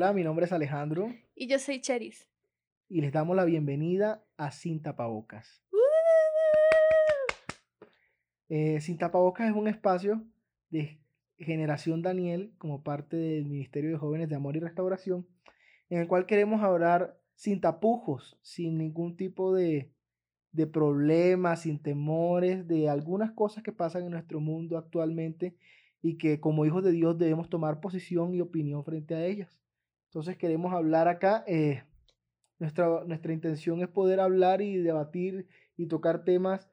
Hola, mi nombre es Alejandro Y yo soy Cheris. y les damos la bienvenida a Sin Tapabocas. Eh, Sin Tapabocas es un espacio de Generación Daniel como parte del Ministerio de Jóvenes de Amor y Restauración, en el cual queremos hablar sin tapujos, sin ningún tipo de, de problemas, sin temores, de algunas cosas que pasan en nuestro mundo actualmente y que como hijos de Dios debemos tomar posición y opinión frente a ellas. Entonces queremos hablar acá. eh, nuestra, nuestra intención es poder hablar y debatir y tocar temas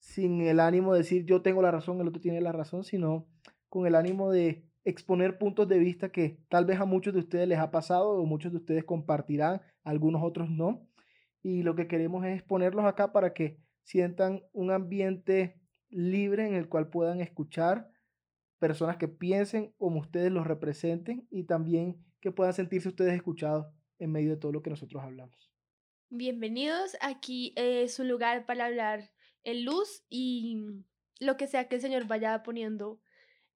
sin el ánimo de decir yo tengo la razón, el otro tiene la razón, sino con el ánimo de exponer puntos de vista que tal vez a muchos de ustedes les ha pasado o muchos de ustedes compartirán, algunos otros no. Y lo que queremos es ponerlos acá para que sientan un ambiente libre en el cual puedan escuchar personas que piensen como ustedes los representen y también que puedan sentirse ustedes escuchados en medio de todo lo que nosotros hablamos. Bienvenidos. Aquí es un lugar para hablar en luz y lo que sea que el Señor vaya poniendo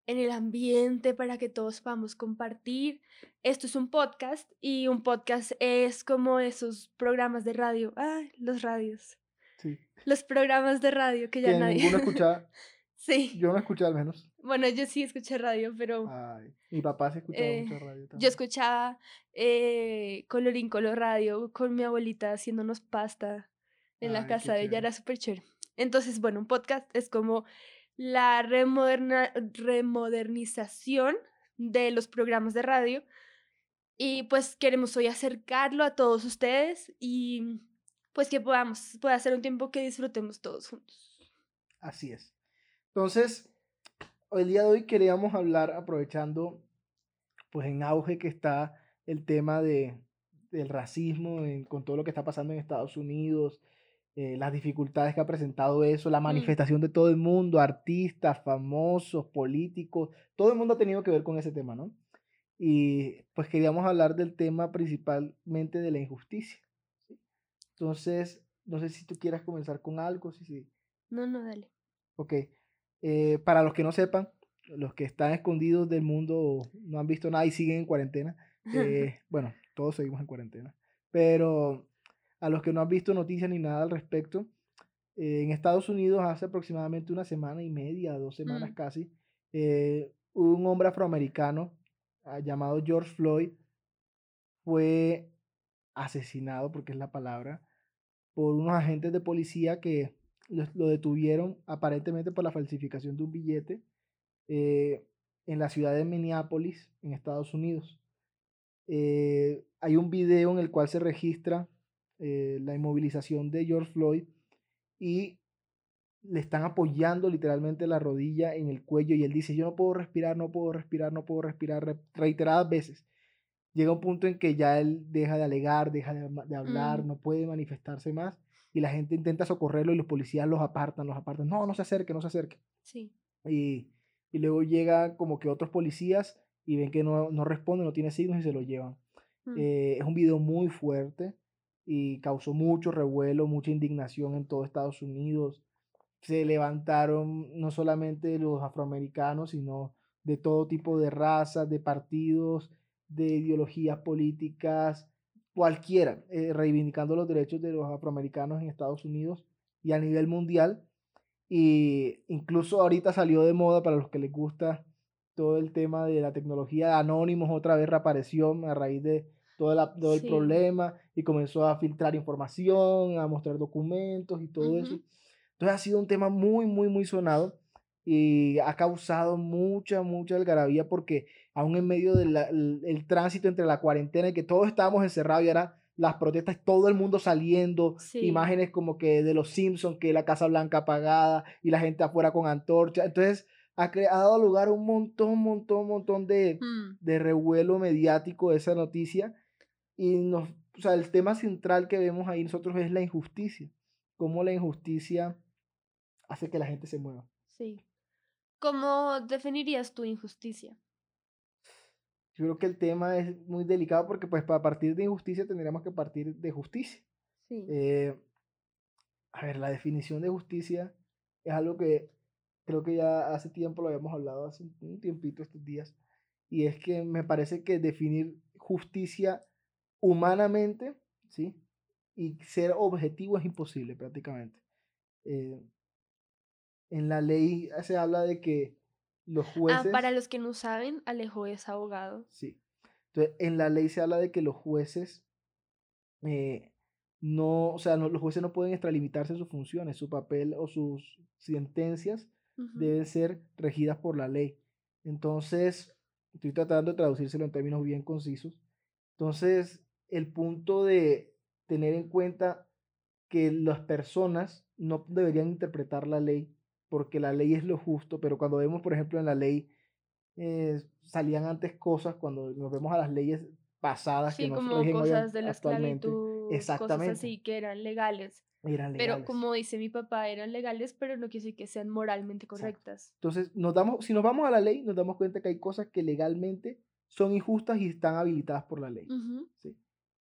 en el ambiente para que todos podamos compartir. Esto es un podcast y un podcast es como esos programas de radio. Ay, los radios. Sí. Los programas de radio que ya Que nadie. ninguno escuchaba, sí. yo no escuché al menos. Bueno, yo sí escuché radio, pero Ay, mi papá se escuchaba Eh, mucho radio yo también. escuchaba eh, Colorín Color Radio con mi abuelita haciéndonos pasta en la Ay, casa de ella, era súper chévere. Entonces, bueno, un podcast es como la remoderna- remodernización de los programas de radio y pues queremos hoy acercarlo a todos ustedes y pues que podamos, pueda ser un tiempo que disfrutemos todos juntos. Así es. Entonces, el día de hoy queríamos hablar, aprovechando, pues en auge que está el tema de, del racismo, en- con todo lo que está pasando en Estados Unidos, eh, las dificultades que ha presentado eso, la manifestación de todo el mundo, artistas, famosos, políticos, todo el mundo ha tenido que ver con ese tema, ¿no? Y pues queríamos hablar del tema principalmente de la injusticia. ¿sí? Entonces, no sé si tú quieras comenzar con algo, si, si, No, no, dale. Ok. Eh, para los que no sepan, los que están escondidos del mundo no han visto nada y siguen en cuarentena, eh, bueno, todos seguimos en cuarentena, pero a los que no han visto noticias ni nada al respecto, eh, en Estados Unidos hace aproximadamente una semana y media, dos semanas Mm. casi, eh, un hombre afroamericano ah, llamado George Floyd fue asesinado, porque es la palabra, por unos agentes de policía que lo, lo detuvieron aparentemente por la falsificación de un billete eh, en la ciudad de Minneapolis, en Estados Unidos. Eh, hay un video en el cual se registra eh, la inmovilización de George Floyd y le están apoyando literalmente la rodilla en el cuello y él dice, yo no puedo respirar, no puedo respirar, no puedo respirar, re- reiteradas veces. Llega un punto en que ya él deja de alegar, deja de hablar, Mm. no puede manifestarse más y la gente intenta socorrerlo y los policías los apartan, los apartan. No, no se acerque, no se acerque. Sí. Y, y luego llegan como que otros policías y ven que no, no responde, no tiene signos y se lo llevan. Mm. Eh, es un video muy fuerte y causó mucho revuelo, mucha indignación en todo Estados Unidos. Se levantaron no solamente los afroamericanos, sino de todo tipo de razas, de partidos, de ideologías políticas, cualquiera, eh, reivindicando los derechos de los afroamericanos en Estados Unidos y a nivel mundial. Y incluso ahorita salió de moda para los que les gusta todo el tema de la tecnología. Anonymous otra vez reapareció a raíz de todo, la- todo el problema y comenzó a filtrar información, a mostrar documentos y todo eso. Entonces ha sido un tema muy, muy, muy sonado y ha causado mucha, mucha algarabía porque aún en medio del el, tránsito entre la cuarentena y que todos estábamos encerrados y ahora las protestas, todo el mundo saliendo, Sí. imágenes como que de los Simpsons, que la Casa Blanca apagada y la gente afuera con antorcha. Entonces ha, ha dado lugar a un montón, montón, montón de, Mm. de revuelo mediático de esa noticia. Y nos, o sea, el tema central que vemos ahí nosotros es la injusticia. Cómo la injusticia hace que la gente se mueva. Sí. ¿Cómo definirías tu injusticia? Yo creo que el tema es muy delicado porque pues para partir de injusticia tendríamos que partir de justicia. Sí. Eh, a ver, la definición de justicia es algo que creo que ya hace tiempo lo habíamos hablado, hace un tiempito estos días, y es que me parece que definir justicia humanamente, ¿sí? Y ser objetivo es imposible prácticamente. Eh, en la ley se habla de que los Ah, para los que no saben, Alejo es abogado. Sí. Entonces, en la ley se habla de que los jueces eh, no, o sea, no- los jueces no pueden extralimitarse en sus funciones, su papel o sus sentencias deben ser regidas por la ley. Entonces, estoy tratando de traducírselo en términos bien concisos. Entonces, el punto de tener en cuenta que las personas no deberían interpretar la ley porque la ley es lo justo, pero cuando vemos, por ejemplo, en la ley eh, salían antes cosas, cuando nos vemos a las leyes pasadas que Sí, no como hoy cosas de la esclavitud, cosas exactamente, así que eran legales. eran Pero legales. como dice mi papá, eran legales, pero no quiere decir que sean moralmente Exacto. correctas. Entonces, nos damos, si nos vamos a la ley, nos damos cuenta que hay cosas que legalmente son injustas y están habilitadas por la ley. Ujú. ¿sí?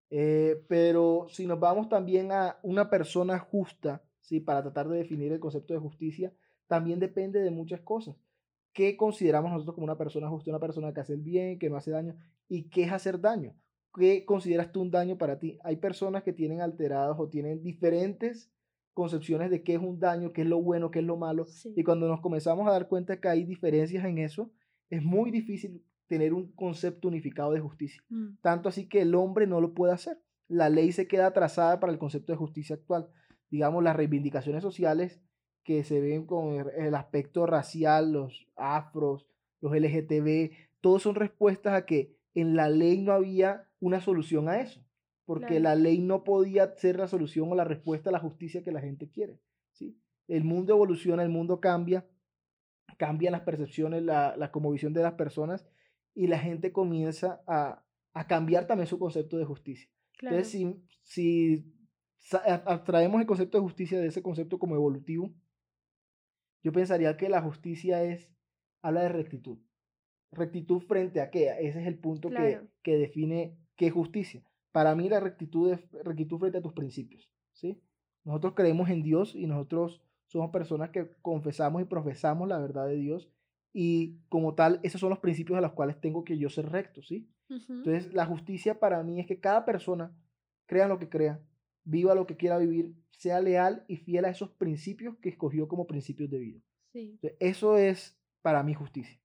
Eh, pero si nos vamos también a una persona justa, ¿sí? para tratar de definir el concepto de justicia, también depende de muchas cosas. ¿Qué consideramos nosotros como una persona justa? Una persona que hace el bien, que no hace daño. ¿Y qué es hacer daño? ¿Qué consideras tú un daño para ti? Hay personas que tienen alterados o tienen diferentes concepciones de qué es un daño, qué es lo bueno, qué es lo malo. Sí. Y cuando nos comenzamos a dar cuenta que hay diferencias en eso, es muy difícil tener un concepto unificado de justicia. Mm. Tanto así que el hombre no lo puede hacer. La ley se queda atrasada para el concepto de justicia actual. Digamos, las reivindicaciones sociales que se ven con el, aspecto racial, los afros, los LGTB, todos son respuestas a que en la ley no había una solución a eso, porque Claro. la ley no podía ser la solución o la respuesta a la justicia que la gente quiere. ¿sí? El mundo evoluciona, el mundo cambia, cambian las percepciones, la, la visión de las personas y la gente comienza a, a cambiar también su concepto de justicia. Claro. Entonces, si, si abstraemos el concepto de justicia de ese concepto como evolutivo, yo pensaría que la justicia es, habla de rectitud. Rectitud frente a qué? Ese es el punto que, Claro. que define qué es justicia. Para mí la rectitud es rectitud frente a tus principios, ¿sí? Nosotros creemos en Dios y nosotros somos personas que confesamos y profesamos la verdad de Dios y como tal, esos son los principios a los cuales tengo que yo ser recto, ¿sí? Entonces, la justicia para mí es que cada persona crea lo que crea, viva lo que quiera vivir, sea leal y fiel a esos principios que escogió como principios de vida. Sí. Entonces, eso es para mí justicia.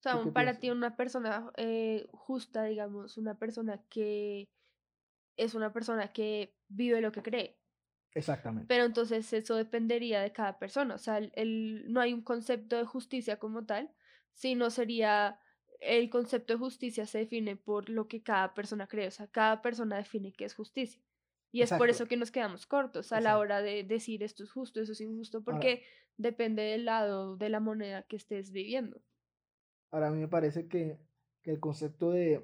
O sea, ¿Tú qué para piensas? ti una persona eh, justa, digamos, una persona que es una persona que vive lo que cree. Exactamente. Pero entonces eso dependería de cada persona. O sea, el, el- no hay un concepto de justicia como tal, sino sería el concepto de justicia se define por lo que cada persona cree. O sea, cada persona define qué es justicia. Y es por eso que nos quedamos cortos a la hora de decir esto es justo, eso es injusto, Ahora, porque depende del lado de la moneda que estés viviendo. ahora a mí me parece que, que el concepto de,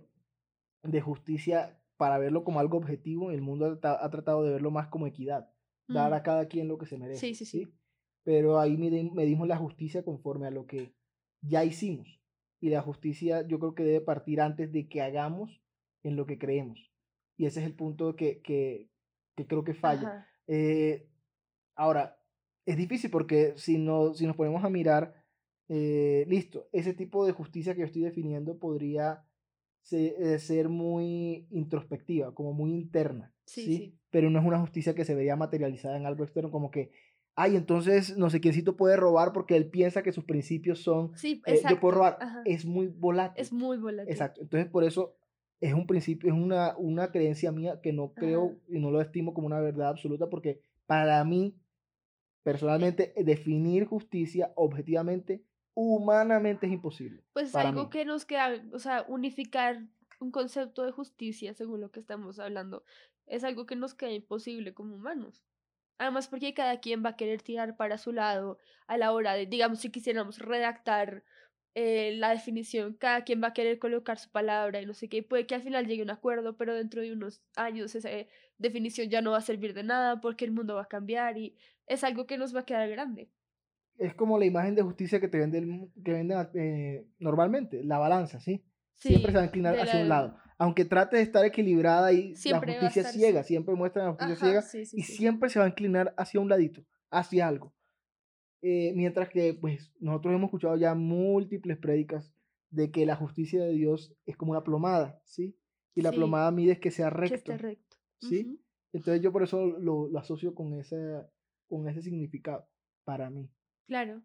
de justicia, para verlo como algo objetivo, el mundo ha, tra- ha tratado de verlo más como equidad, dar Mm, a cada quien lo que se Sí, merece, sí, sí. ¿sí? Pero ahí medi- medimos la justicia conforme a lo que ya hicimos. Y la justicia yo creo que debe partir antes de que hagamos en lo que creemos. Y ese es el punto que, que, que creo que falla. Eh, ahora, es difícil porque si, no, si nos ponemos a mirar, eh, listo, ese tipo de justicia que yo estoy definiendo podría se- eh, ser muy introspectiva, como muy interna, Sí, ¿sí? sí. Pero no es una justicia que se vería materializada en algo externo, como que, ay, entonces no sé quiéncito puede robar porque él piensa que sus principios son, Sí, eh, yo puedo robar, Ajá. es muy volátil. Es muy volátil. Exacto. Entonces, por eso es un principio, es una, una creencia mía que no creo Ajá. y no lo estimo como una verdad absoluta, porque para mí, personalmente, eh, definir justicia objetivamente, humanamente es imposible. Pues Para algo mí. que nos queda, o sea, unificar un concepto de justicia, según lo que estamos hablando, es algo que nos queda imposible como humanos. Además, porque cada quien va a querer tirar para su lado a la hora de, digamos, si quisiéramos redactar eh, la definición, cada quien va a querer colocar su palabra y no sé qué, y puede que al final llegue un acuerdo, pero dentro de unos años esa definición ya no va a servir de nada porque el mundo va a cambiar y es algo que nos va a quedar grande. Es como la imagen de justicia que te vende el mu- que venden eh, normalmente, la balanza, ¿sí? Siempre se va a inclinar hacia un la- lado. Aunque trate de estar equilibrada y Siempre la justicia ciega, siempre muestra la justicia Ajá, ciega sí, sí, y siempre se va a inclinar hacia un ladito, hacia algo. Eh, mientras que, pues, nosotros hemos escuchado ya múltiples prédicas de que la justicia de Dios es como una plomada, ¿sí? Y la Sí. plomada mide que sea Que recto, esté recto. ¿sí? Entonces yo por eso lo, lo asocio con ese, con ese significado para mí. Claro.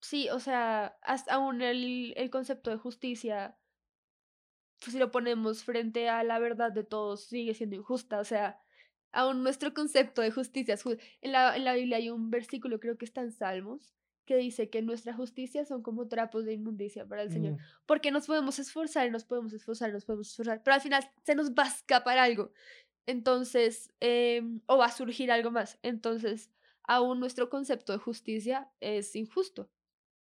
Sí, o sea, hasta aún el, el concepto de justicia, si lo ponemos frente a la verdad de todos, sigue siendo injusta. O sea, aún nuestro concepto de justicia es ju- En la, en la Biblia hay un versículo, creo que está en Salmos, que dice que nuestra justicia son como trapos de inmundicia para el Señor. Mm, Porque nos podemos esforzar nos podemos esforzar, nos podemos esforzar, pero al final se nos va a escapar algo. Entonces, em, o va a surgir algo más. Entonces, aún nuestro concepto de justicia es injusto.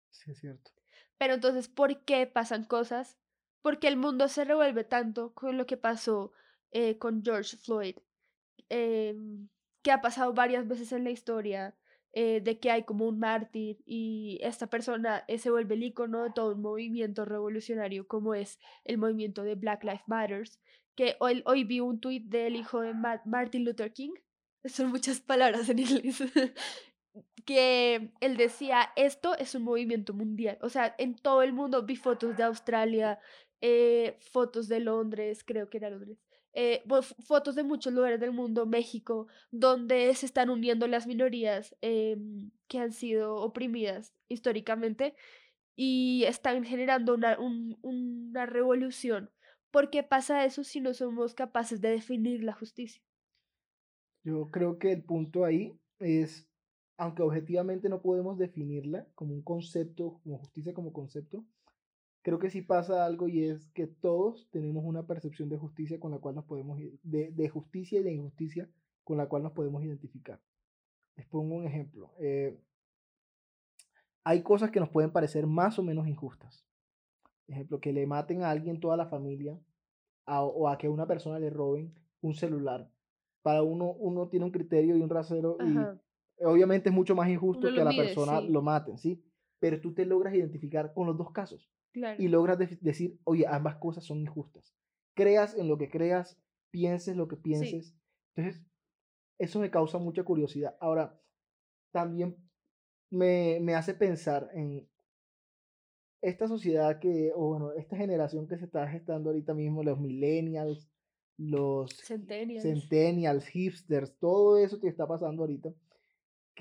sí, es cierto. Pero entonces, ¿por qué pasan cosas? Porque el mundo se revuelve tanto con lo que pasó eh, con George Floyd, em, que ha pasado varias veces en la historia, eh, de que hay como un mártir y esta persona eh, se vuelve el icono de todo un movimiento revolucionario como es el movimiento de Black Lives Matters, que hoy, hoy vi un tuit del hijo de Ma- Martin Luther King, son muchas palabras en inglés, que él decía, esto es un movimiento mundial, o sea, en todo el mundo vi fotos de Australia, eh, fotos de Londres, creo que era Londres, eh, f- fotos de muchos lugares del mundo, México, donde se están uniendo las minorías em, que han sido oprimidas históricamente y están generando una, un- una revolución. ¿Por qué pasa eso si no somos capaces de definir la justicia? Yo creo que el punto ahí es, aunque objetivamente no podemos definirla como un concepto, como justicia como concepto, creo que sí pasa algo y es que todos tenemos una percepción de justicia con la cual nos podemos, de, de justicia y de injusticia con la cual nos podemos identificar. Les pongo un ejemplo. eh, hay cosas que nos pueden parecer más o menos injustas. Ejemplo, que le maten a alguien toda la familia a- o a que a una persona le roben un celular. Para uno, uno tiene un criterio y un rasero y Ajá, obviamente es mucho más injusto Uno que a la mide, persona sí. lo maten, ¿sí? Pero tú te logras identificar con los dos casos claro. y logras de- decir, oye, ambas cosas son injustas. Creas en lo que creas, pienses lo que pienses. Entonces, eso me causa mucha curiosidad. Ahora, también me, me hace pensar en esta sociedad que, o bueno, esta generación que se está gestando ahorita mismo, los millennials, los Centennials. centennials, hipsters, todo eso que está pasando ahorita,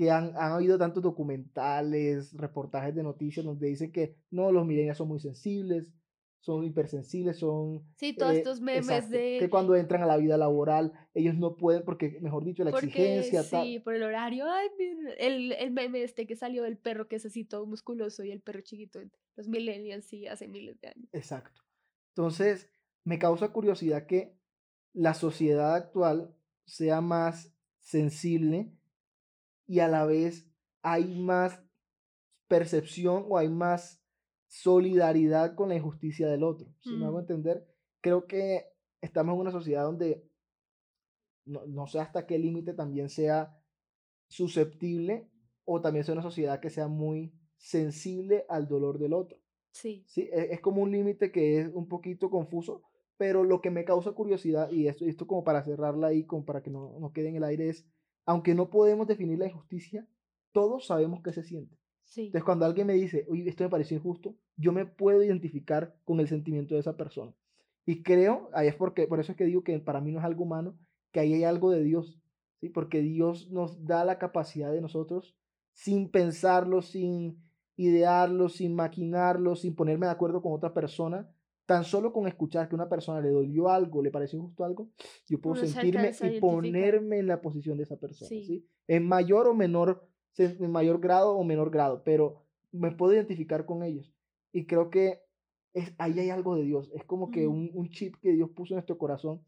que han, han habido tantos documentales, reportajes de noticias donde dicen que no, los millennials son muy sensibles, son hipersensibles, son... Sí, todos eh, estos memes exacto, de... Que cuando entran a la vida laboral, ellos no pueden, porque, mejor dicho, la Porque exigencia, sí, tal. por el horario. Ay, el, el meme este que salió del perro que es así todo musculoso y el perro chiquito. Los millennials sí, hace miles de años. Exacto. Entonces, me causa curiosidad que la sociedad actual sea más sensible y a la vez hay más percepción o hay más solidaridad con la injusticia del otro. Si me hago Mm. entender, creo que estamos en una sociedad donde no, no sé hasta qué límite también sea susceptible o también sea una sociedad que sea muy sensible al dolor del otro. Sí. Sí, e- es como un límite que es un poquito confuso, pero lo que me causa curiosidad, y esto, esto como para cerrarla ahí, como para que no, no quede en el aire, es, aunque no podemos definir la injusticia, todos sabemos qué se siente. Sí. Entonces, cuando alguien me dice, oye, esto me pareció injusto, yo me puedo identificar con el sentimiento de esa persona. Y creo, ahí es porque, por eso es que digo que para mí no es algo humano, que ahí hay algo de Dios, ¿sí? Porque Dios nos da la capacidad de nosotros, sin pensarlo, sin idearlo, sin maquinarlo, sin ponerme de acuerdo con otra persona, tan solo con escuchar que una persona le dolió algo, le pareció injusto algo, yo puedo Uno sentirme y ponerme en la posición de esa persona, Sí. ¿sí? En mayor o menor, en mayor grado o menor grado, pero me puedo identificar con ellos. Y creo que es, ahí hay algo de Dios, es como que un, un chip que Dios puso en nuestro corazón.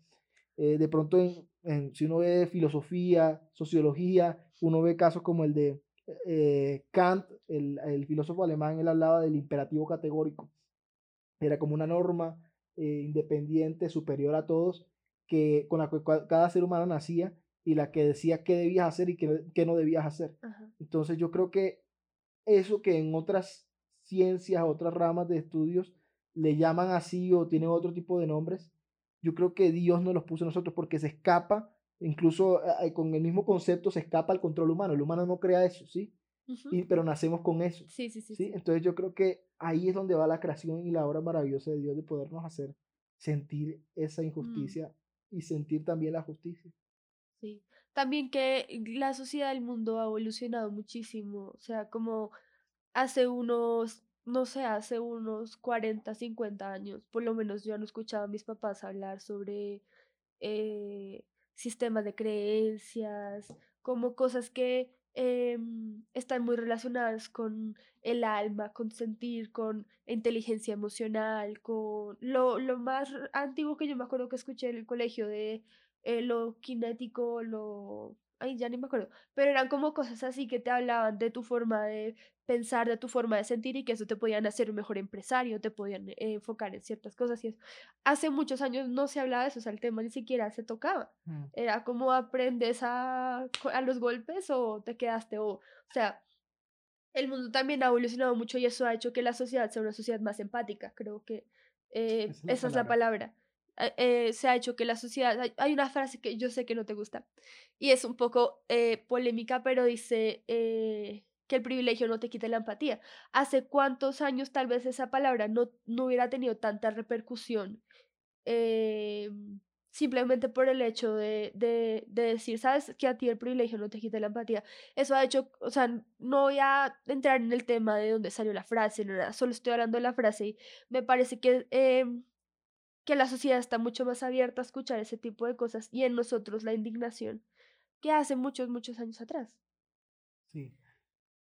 Eh, de pronto, en, en- si uno ve filosofía, sociología, uno ve casos como el de eh, Kant, el, el filósofo alemán, él hablaba del imperativo categórico. Era como una norma eh, independiente, superior a todos, que, con la que cada ser humano nacía y la que decía qué debías hacer y qué, qué no debías hacer. Ajá. Entonces yo creo que eso que en otras ciencias, otras ramas de estudios le llaman así o tienen otro tipo de nombres, yo creo que Dios nos los puso a nosotros porque se escapa, incluso eh, con el mismo concepto se escapa al control humano. El humano no crea eso, ¿sí? Y, pero nacemos con eso. Sí, sí, sí, sí, Entonces yo creo que ahí es donde va la creación y la obra maravillosa de Dios de podernos hacer sentir esa Mm. injusticia y sentir también la justicia. Sí. También que la sociedad del mundo ha evolucionado muchísimo. O sea, como hace unos, no sé, hace unos 40, 50 años, por lo menos yo no escuchaba a mis papás hablar sobre eh, sistemas de creencias, como cosas que em, están muy relacionadas con el alma, con sentir, con inteligencia emocional, con lo, lo más antiguo que yo me acuerdo que escuché en el colegio de eh, lo kinético, lo... Ay, ya ni me acuerdo, pero eran como cosas así que te hablaban de tu forma de pensar, de tu forma de sentir y que eso te podían hacer un mejor empresario, te podían eh, enfocar en ciertas cosas y eso. Hace muchos años no se hablaba de eso, o sea, el tema ni siquiera se tocaba. Mm. Era como aprendes a, a los golpes o te quedaste o, o sea, el mundo también ha evolucionado mucho y eso ha hecho que la sociedad sea una sociedad más empática. Creo que eh, Esa es la esa es la palabra. Eh, eh, se ha hecho que la sociedad... Hay, una frase que yo sé que no te gusta y es un poco eh, polémica, pero dice que el privilegio no te quita la empatía. ¿Hace cuántos años tal vez esa palabra no, no hubiera tenido tanta repercusión? simplemente por el hecho de, de, de decir, sabes que a ti el privilegio no te quita la empatía. Eso ha hecho, o sea, no voy a entrar en el tema de dónde salió la frase, no solo estoy hablando de la frase y me parece que, em, que la sociedad está mucho más abierta a escuchar ese tipo de cosas y en nosotros la indignación que hace muchos, muchos años atrás. Sí.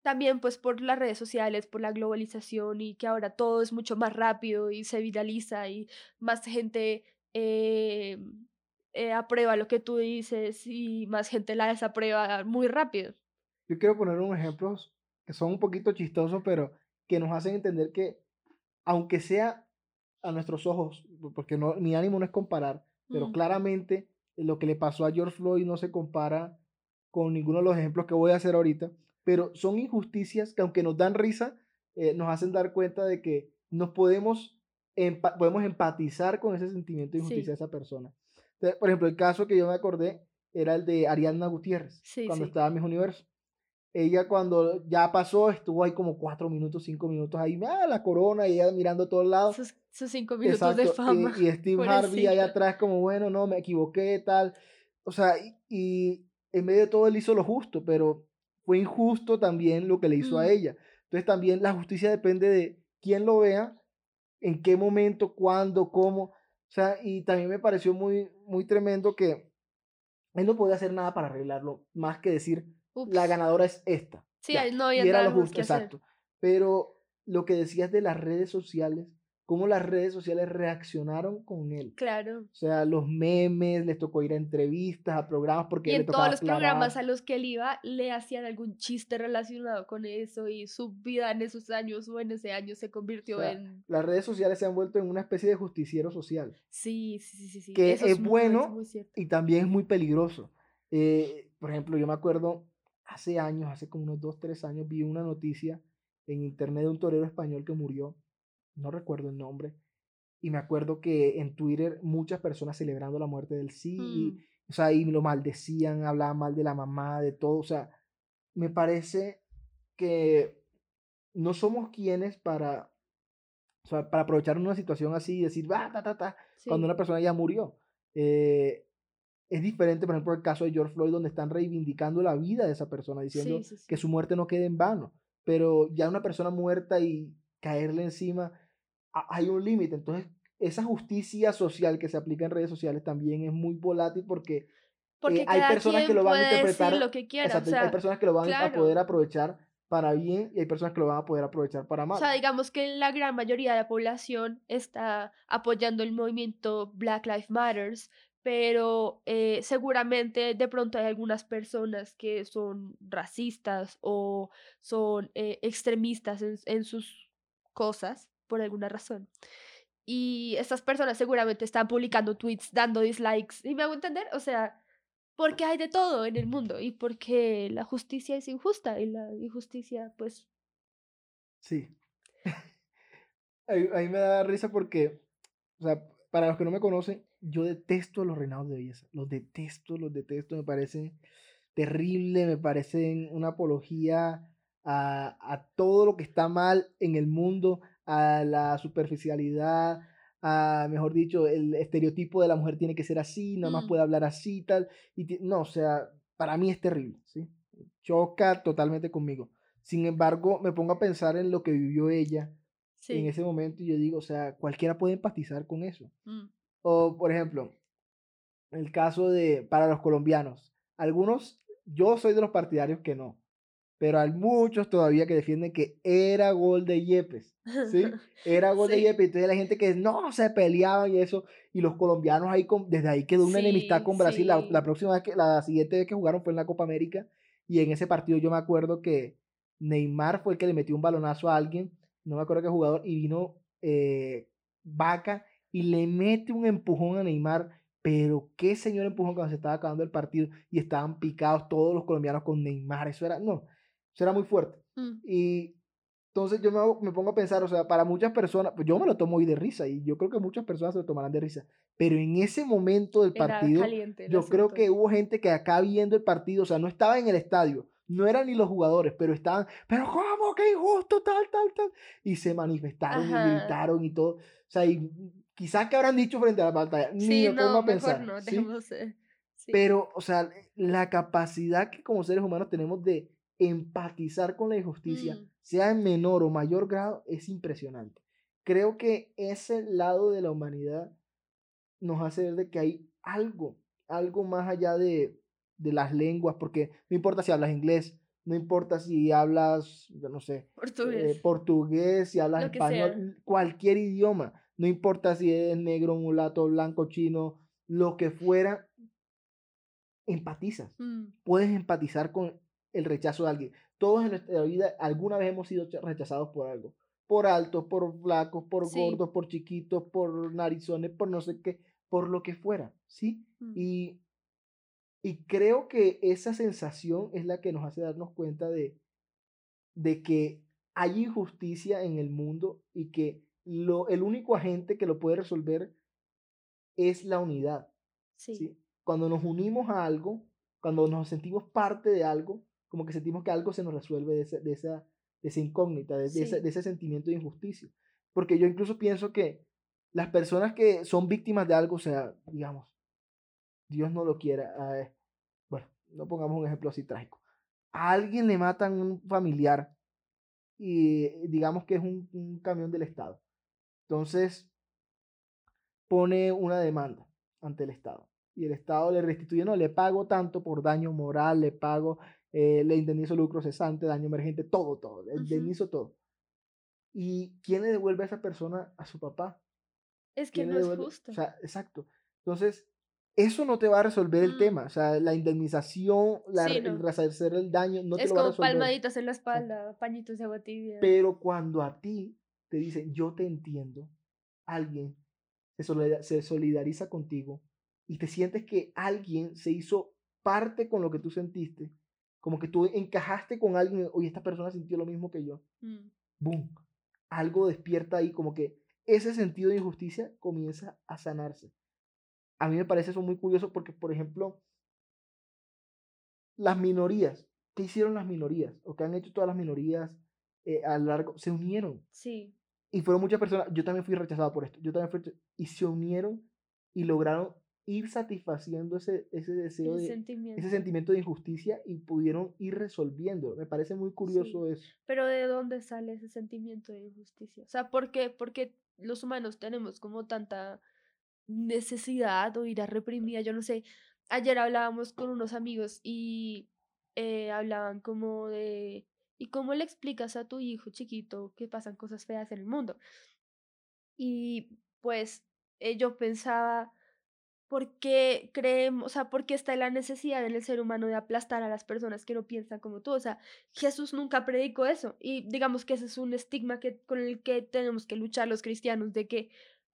También pues por las redes sociales, por la globalización y que ahora todo es mucho más rápido y se viraliza y más gente eh, eh, aprueba lo que tú dices y más gente la desaprueba muy rápido. Yo quiero poner unos ejemplos que son un poquito chistosos, pero que nos hacen entender que, aunque sea a nuestros ojos, porque no, mi ánimo no es comparar, pero Mm, claramente lo que le pasó a George Floyd no se compara con ninguno de los ejemplos que voy a hacer ahorita, pero son injusticias que aunque nos dan risa, eh, nos hacen dar cuenta de que nos podemos, empa- podemos empatizar con ese sentimiento de injusticia sí, de esa persona. Entonces, por ejemplo, el caso que yo me acordé era el de Ariadna Gutiérrez, sí, cuando sí. estaba en Miss Universo. Ella cuando ya pasó, estuvo ahí como cuatro minutos, cinco minutos ahí, ah, la corona, y ella mirando a todos lados. Sus, sus cinco minutos de fama, y, y Steve Harvey pobrecita. atrás como, bueno, no, me equivoqué, tal. O sea, y, y en medio de todo él hizo lo justo, pero fue injusto también lo que le hizo a Mm, ella. Entonces también la justicia depende de quién lo vea, en qué momento, cuándo, cómo. O sea, y también me pareció muy, muy tremendo que él no podía hacer nada para arreglarlo, más que decir, la ganadora es esta. Sí, Ya, no había y era nada lo justo, que hacer. exacto. Pero lo que decías de las redes sociales, cómo las redes sociales reaccionaron con él. Claro. O sea, los memes, les tocó ir a entrevistas, a programas, Y porque le en todos tocaba los programas a los que él iba le hacían algún chiste relacionado con eso y su vida en esos años o en ese año se O convirtió sea, en... las redes sociales se han vuelto en una especie de justiciero social, Sí, sí, sí, sí, que Eso es es muy, bueno muy y también es muy peligroso. Eh, por ejemplo, yo me acuerdo hace años, hace como unos dos, tres años, vi una noticia en internet de un torero español que murió, no recuerdo el nombre, y me acuerdo que en Twitter muchas personas celebrando la muerte del sí, y, Mm, o sea, y lo maldecían, hablaban mal de la mamá, de todo, o sea, me parece que no somos quienes para, o sea, para aprovechar una situación así y decir, va, ta, ta, ta, cuando sí, una persona ya murió. Eh, es diferente, por ejemplo, el caso de George Floyd, donde están reivindicando la vida de esa persona, diciendo sí, sí, que su muerte no quede en vano. Pero ya una persona muerta y caerle encima, ha- hay un límite. Entonces, esa justicia social que se aplica en redes sociales también es muy volátil porque eh, hay personas que lo van a interpretar, lo que quiera, o exacto, hay sea, personas que lo van a poder aprovechar para bien y hay personas que lo van a poder aprovechar para O mal. sea, digamos que la gran mayoría de la población está apoyando el movimiento Black Lives Matters, pero eh, seguramente de pronto hay algunas personas que son racistas o son eh, extremistas en, en sus cosas por alguna razón. Y estas personas seguramente están publicando tweets, dando dislikes, ¿y me hago entender? O sea, porque hay de todo en el mundo y porque la justicia es injusta y la injusticia, pues, Sí. Ahí, ahí me da risa porque, o sea, para los que no me conocen, yo detesto los reinados de belleza. Los detesto, los detesto, me parecen terribles, me parecen una apología a, a todo lo que está mal en el mundo, a la superficialidad, a, mejor dicho, el estereotipo de la mujer tiene que ser así, nada más Mm. puede hablar así, tal. Y no, o sea, para mí es terrible, ¿sí? Choca totalmente conmigo. Sin embargo, me pongo a pensar en lo que vivió ella en Sí. ese momento y yo digo, o sea, cualquiera puede empatizar con eso. Mm. O, por ejemplo, el caso de, para los colombianos, algunos, yo soy de los partidarios que no, pero hay muchos todavía que defienden que era gol de Yepes, ¿sí? Era gol de. Yepes, entonces la gente que no, se peleaban y eso, y los colombianos ahí, con, desde ahí quedó una enemistad con Brasil, la, la próxima vez que, la siguiente vez que jugaron fue en la Copa América, y en ese partido yo me acuerdo que Neymar fue el que le metió un balonazo a alguien, no me acuerdo qué jugador, y vino eh, Vaca y le mete un empujón a Neymar, pero qué señor empujón cuando se estaba acabando el partido y estaban picados todos los colombianos con Neymar, eso era, no, eso era muy fuerte. Mm. Y entonces yo me, hago- me pongo a pensar, o sea, para muchas personas, pues yo me lo tomo hoy de risa y yo creo que muchas personas se lo tomarán de risa, pero en ese momento del Era partido, caliente yo creo que hubo gente que acá viendo el partido, o sea, no estaba en el estadio, no eran ni los jugadores, pero estaban, pero ¿cómo? ¡Qué injusto! Tal, tal, tal. Y se manifestaron y Ajá. gritaron y todo. O sea, y quizás que habrán dicho frente a la pantalla, ni Sí, pongo no, a mejor pensar. no, ¿sí? dejemos. eh, sí. Pero, o sea, la capacidad que como seres humanos tenemos de empatizar con la injusticia, Mm. sea en menor o mayor grado, es impresionante. Creo que ese lado de la humanidad nos hace ver de que hay algo, algo más allá de, de las lenguas, porque no importa si hablas inglés, no importa si hablas, yo no sé, Portugués. eh, portugués, si hablas español, cualquier idioma, no importa si eres negro, mulato, blanco, chino, lo que fuera, empatizas. Mm, Puedes empatizar con el rechazo de alguien. Todos en nuestra vida alguna vez hemos sido cha- rechazados por algo. Por altos, por flacos, por Sí. gordos, por chiquitos, por narizones, por no sé qué, por lo que fuera, ¿sí? mm. Y, y creo que esa sensación es la que nos hace darnos cuenta de, de que hay injusticia en el mundo y que lo, el único agente que lo puede resolver es la unidad. Sí. ¿sí? Cuando nos unimos a algo, cuando nos sentimos parte de algo, como que sentimos que algo se nos resuelve de, ese- de esa, de esa incógnita, de, Sí. de ese sentimiento de injusticia. Porque yo incluso pienso que las personas que son víctimas de algo, o sea, digamos, Dios no lo quiera, eh, bueno, no pongamos un ejemplo así trágico. A alguien le matan un familiar y digamos que es un, un camión del Estado. Entonces, pone una demanda ante el Estado. Y el Estado le restituye, no, le pago tanto por daño moral, le pago, eh, le indemnizo lucro cesante, daño emergente, todo, todo, le Ujú. indemnizo todo. ¿Y quién le devuelve a esa persona? A su papá. Es que ¿Quién no es justo. O sea, exacto. Entonces, eso no te va a resolver el Mm. tema. O sea, la indemnización, la, Sí, el no. resarcer el daño, no te es lo va a como resolver. palmaditas en la espalda, pañitos de agua tibia. Pero cuando a ti te dicen, yo te entiendo, alguien se solidariza contigo y te sientes que alguien se hizo parte con lo que tú sentiste, como que tú encajaste con alguien, oye, esta persona sintió lo mismo que yo, Mm, boom, algo despierta ahí, como que ese sentido de injusticia comienza a sanarse. A mí me parece eso muy curioso porque, por ejemplo, las minorías, ¿qué hicieron las minorías? ¿O qué han hecho todas las minorías eh, a lo largo? Se unieron. Sí. Y fueron muchas personas, yo también fui rechazado por esto, yo también fui y se unieron y lograron ir satisfaciendo ese, ese deseo, de, sentimiento. ese sentimiento de injusticia y pudieron ir resolviendo. Me parece muy curioso eso. Pero ¿de dónde sale ese sentimiento de injusticia? O sea, ¿por qué? Porque los humanos tenemos como tanta necesidad o ira reprimida, yo no sé. Ayer hablábamos con unos amigos y eh, hablaban como de, ¿y cómo le explicas a tu hijo chiquito que pasan cosas feas en el mundo? Y pues eh, yo pensaba, ¿por qué creemos, o sea, por qué está la necesidad en el ser humano de aplastar a las personas que no piensan como tú? O sea, Jesús nunca predicó eso. Y digamos que ese es un estigma que, con el que tenemos que luchar los cristianos, de que,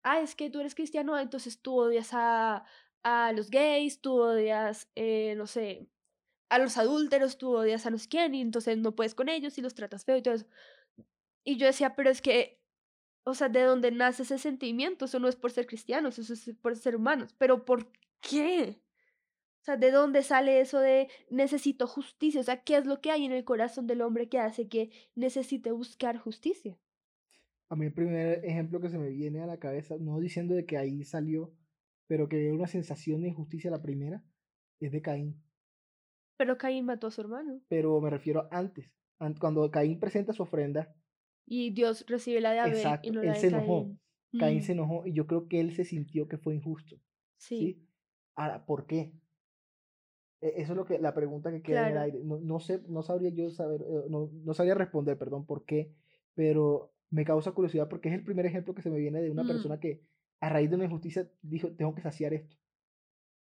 ah, es que tú eres cristiano, ah, entonces tú odias a, a los gays, tú odias, eh, no sé, a los adúlteros, tú odias a los quién, y entonces no puedes con ellos y los tratas feo y todo eso. Y yo decía, pero es que, o sea, ¿de dónde nace ese sentimiento? Eso no es por ser cristianos, eso es por ser humanos. Pero ¿por qué? O sea, ¿de dónde sale eso de necesito justicia? O sea, ¿qué es lo que hay en el corazón del hombre que hace que necesite buscar justicia? A mí el primer ejemplo que se me viene a la cabeza, no diciendo de que ahí salió, pero que una sensación de injusticia la primera, es de Caín. Pero Caín mató a su hermano. Pero me refiero antes, an- cuando Caín presenta su ofrenda, Y Dios recibe la de Abel exacto, y no él la de se enojó. Caín. Caín Mm, se enojó y yo creo que él se sintió que fue injusto. sí, ¿sí? Ahora, ¿por qué? E- Eso es lo que la pregunta que queda en el aire. No, no sé, no sabría yo saber, eh, no, no sabría responder, perdón, por qué, pero me causa curiosidad porque es el primer ejemplo que se me viene de una Mm, persona que a raíz de una injusticia dijo, tengo que saciar esto.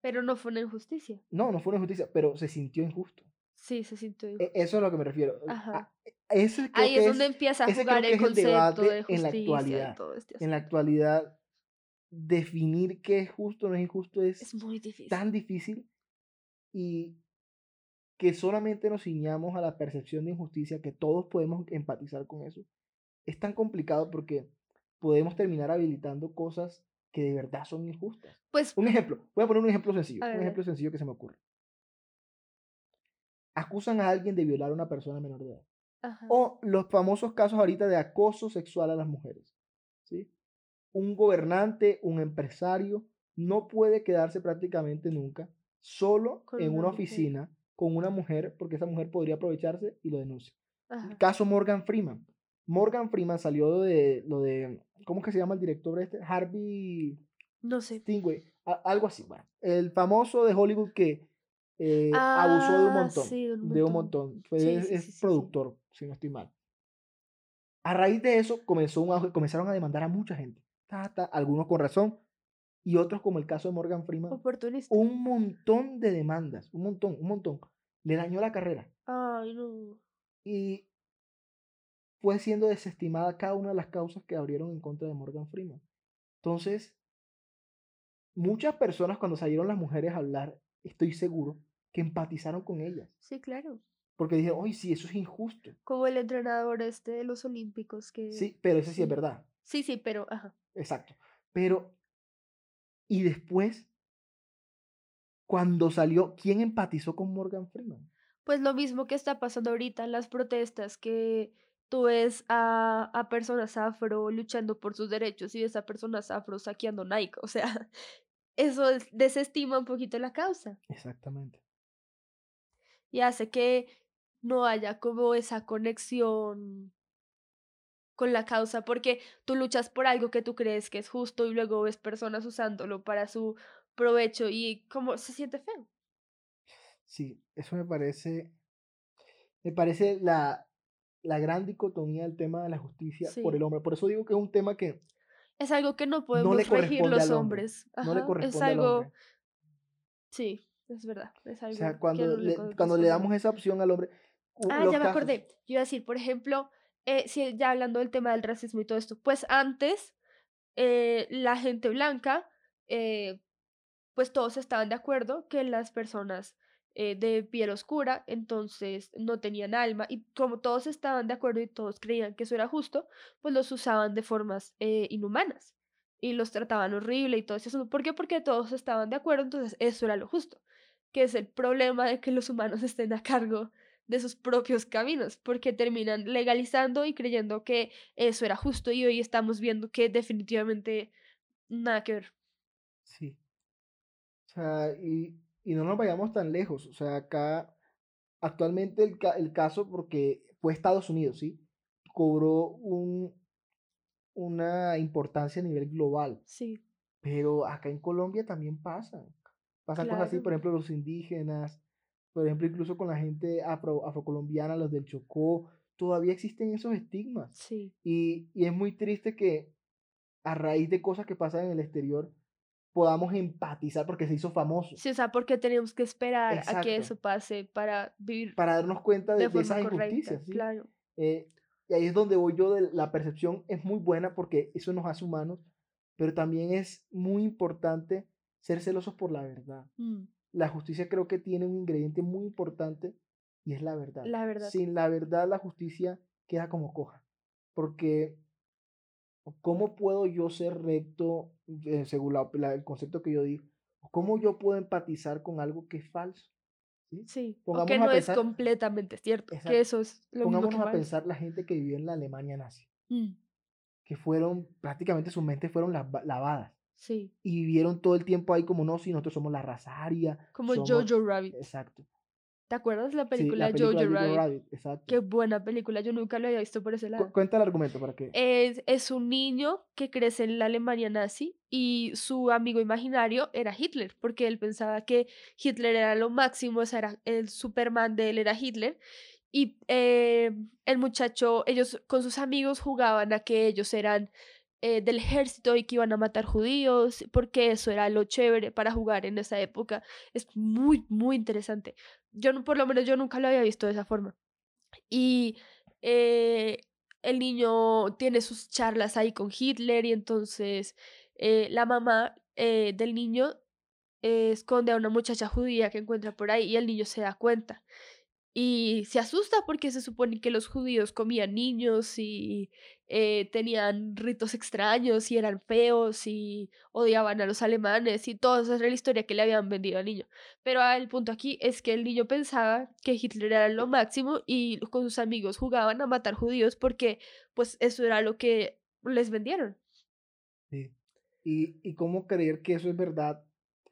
Pero no fue una injusticia. No, no fue una injusticia, pero se sintió injusto. Sí, se sintió E- injusto. Eso es a lo que me refiero. Ajá. A- Ese creo Ahí que es donde empieza a jugar el concepto debate de en la justicia y actualidad. todo este En la actualidad, definir qué es justo o no es injusto es Es muy difícil. tan difícil y que solamente nos ciñamos a la percepción de injusticia, que todos podemos empatizar con eso, es tan complicado porque podemos terminar habilitando cosas que de verdad son injustas. Pues, Un ejemplo, voy a poner un ejemplo sencillo, un ejemplo sencillo que se me ocurre. Acusan a alguien de violar a una persona menor de edad. ajá. O los famosos casos ahorita de acoso sexual a las mujeres. ¿sí? Un gobernante, un empresario, no puede quedarse prácticamente nunca solo Con en una una mujer. oficina con una mujer porque esa mujer podría aprovecharse y lo denuncia. Ajá. Caso Morgan Freeman. Morgan Freeman salió de lo de, ¿cómo que se llama el director este? Harvey No sé. Stingway, algo así. Bueno, el famoso de Hollywood que eh, abusó de un Ah, montón. sí, de un de un montón. montón. Fue, Sí, es sí, es productor, si no estoy mal. A raíz de eso comenzó un comenzaron a demandar a mucha gente. Ta, ta, algunos con razón y otros como el caso de Morgan Freeman. Oportunista. Un montón de demandas, un montón, un montón. Le dañó la carrera Ay, no. y fue siendo desestimada cada una de las causas que abrieron en contra de Morgan Freeman. Entonces, muchas personas cuando salieron las mujeres a hablar, estoy seguro que empatizaron con ellas. Sí, claro. Porque dijeron, oye, sí, eso es injusto. Como el entrenador este de los Olímpicos que... Sí, pero eso sí es verdad. Sí, sí, pero, ajá. Exacto. Pero, y después, cuando salió, ¿quién empatizó con Morgan Freeman? Pues lo mismo que está pasando ahorita en las protestas, que tú ves a, a personas afro luchando por sus derechos y ves a personas afro saqueando Nike. O sea, eso es- desestima un poquito la causa Exactamente. y hace que no haya como esa conexión con la causa, porque tú luchas por algo que tú crees que es justo y luego ves personas usándolo para su provecho y como se siente feo. Sí, eso me parece, me parece la, la gran dicotomía del tema de la justicia por el hombre. Por eso digo que es un tema que Es algo que no no podemos le regir los hombres. No le es corresponde al algo, hombre. sí, es verdad, es O algo sea, que cuando no le, le cuando le damos esa opción al hombre, Ah, ya me acordé. Yo iba a decir, por ejemplo, eh, si ya hablando del tema del racismo y todo esto, pues antes eh, la gente blanca, eh, pues todos estaban de acuerdo que las personas eh, de piel oscura entonces no tenían alma y como todos estaban de acuerdo y todos creían que eso era justo, pues los usaban de formas eh, inhumanas y los trataban horrible y todo eso. ¿Por qué? Porque todos estaban de acuerdo, entonces eso era lo justo, que es el problema de que los humanos estén a cargo de sus propios caminos, porque terminan legalizando y creyendo que eso era justo y hoy estamos viendo que definitivamente nada que ver. sí. O sea, y, y no nos vayamos tan lejos. O sea, acá actualmente el, ca- el caso, porque fue Estados Unidos, ¿sí? Cobró un, una importancia a nivel global. Sí, Pero acá en Colombia también pasan. Pasan cosas así, por ejemplo, los indígenas, por ejemplo, incluso con la gente afro, afrocolombiana, los del Chocó, todavía existen esos estigmas. Sí, Y, y es muy triste que a raíz de cosas que pasan en el exterior podamos empatizar porque se hizo famoso. sí, o sea, porque tenemos que esperar a que Exacto. eso pase para vivir Para darnos cuenta de, de de esas correcta, injusticias. ¿sí? claro. Eh, y ahí es donde voy yo de la percepción es muy buena porque eso nos hace humanos, pero también es muy importante ser celosos por la verdad. Mm, La justicia creo que tiene un ingrediente muy importante y es la verdad. La verdad. Sin la verdad la justicia queda como coja. Porque ¿cómo puedo yo ser recto eh, según la- la- el concepto que yo di? ¿Cómo yo puedo empatizar con algo que es falso? ¿Sí? Sí, o que no es completamente cierto, Exacto. que eso es lo mismo que Pongámonos a pensar la gente que vivió en la Alemania nazi, Mm, que fueron, prácticamente sus mentes fueron lava- lavadas sí, y vivieron todo el tiempo ahí como no, si nosotros somos la raza aria. como somos-". Jojo Rabbit. Exacto. ¿Te acuerdas la Sí, película, la película Jojo Rabbit? Rabbit, exacto. Qué buena película, yo nunca lo había visto por ese Cu- lado. cuenta el argumento para que... Es, es un niño que crece en la Alemania nazi y su amigo imaginario era Hitler, porque él pensaba que Hitler era lo máximo, o sea, era el Superman de él era Hitler. Y eh, el muchacho, ellos con sus amigos jugaban a que ellos eran eh, del ejército y que iban a matar judíos, porque eso era lo chévere para jugar en esa época. Es muy, muy interesante. Yo, por lo menos, yo nunca lo había visto de esa forma. Y eh, el niño tiene sus charlas ahí con Hitler y entonces eh, la mamá eh, del niño esconde a una muchacha judía que encuentra por ahí y el niño se da cuenta. Y se asusta porque se supone que los judíos comían niños y eh, tenían ritos extraños y eran feos y odiaban a los alemanes y toda esa era la historia que le habían vendido al niño. Pero el punto aquí es que el niño pensaba que Hitler era lo máximo y con sus amigos jugaban a matar judíos porque pues eso era lo que les vendieron. Sí. Y, y cómo creer que eso es verdad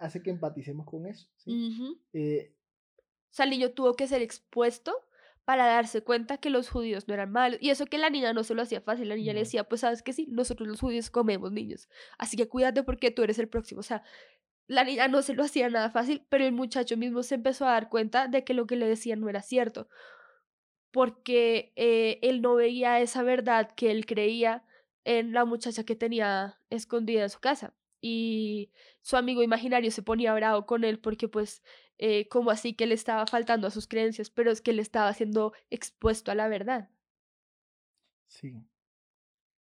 hace que empaticemos con eso. ¿sí? Eh, O sea, el niño tuvo que ser expuesto para darse cuenta que los judíos no eran malos. Y eso que la niña no se lo hacía fácil. La niña le No. decía, pues sabes que sí, nosotros los judíos comemos niños. Así que cuídate porque tú eres el próximo. O sea, la niña no se lo hacía nada fácil, pero el muchacho mismo se empezó a dar cuenta de que lo que le decían no era cierto. Porque eh, él no veía esa verdad que él creía en la muchacha que tenía escondida en su casa. Y su amigo imaginario se ponía bravo con él porque pues eh, como así que le estaba faltando a sus creencias, pero es que le estaba siendo expuesto a la verdad. sí.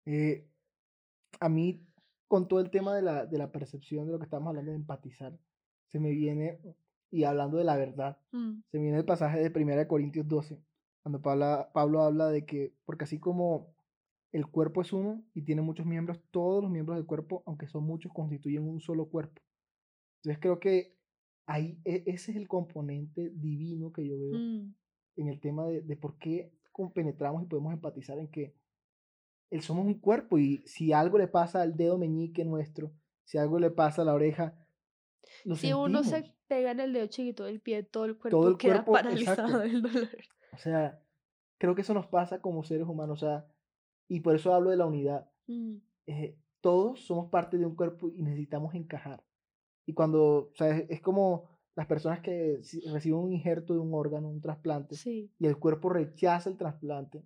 Eh, a mí, con todo el tema de la, de la percepción de lo que estamos hablando de empatizar, se me viene, y hablando de la verdad, Mm, se me viene el pasaje de 1 Corintios 12, cuando Pablo, Pablo habla de que, porque así como el cuerpo es uno y tiene muchos miembros, todos los miembros del cuerpo, aunque son muchos, constituyen un solo cuerpo. Entonces creo que ahí e- ese es el componente divino que yo veo mm, en el tema de, de por qué compenetramos y podemos empatizar en que el somos un cuerpo y si algo le pasa al dedo meñique nuestro, si algo le pasa a la oreja, lo Si uno se pega en el dedo chiquito del pie, todo el cuerpo Todo el queda cuerpo, paralizado exacto. del dolor. O sea, creo que eso nos pasa como seres humanos, o sea, y por eso hablo de la unidad. Mm, eh, todos somos parte de un cuerpo y necesitamos encajar. Y cuando, o sea, es, es como las personas que reciben un injerto de un órgano, un trasplante, sí. y el cuerpo rechaza el trasplante,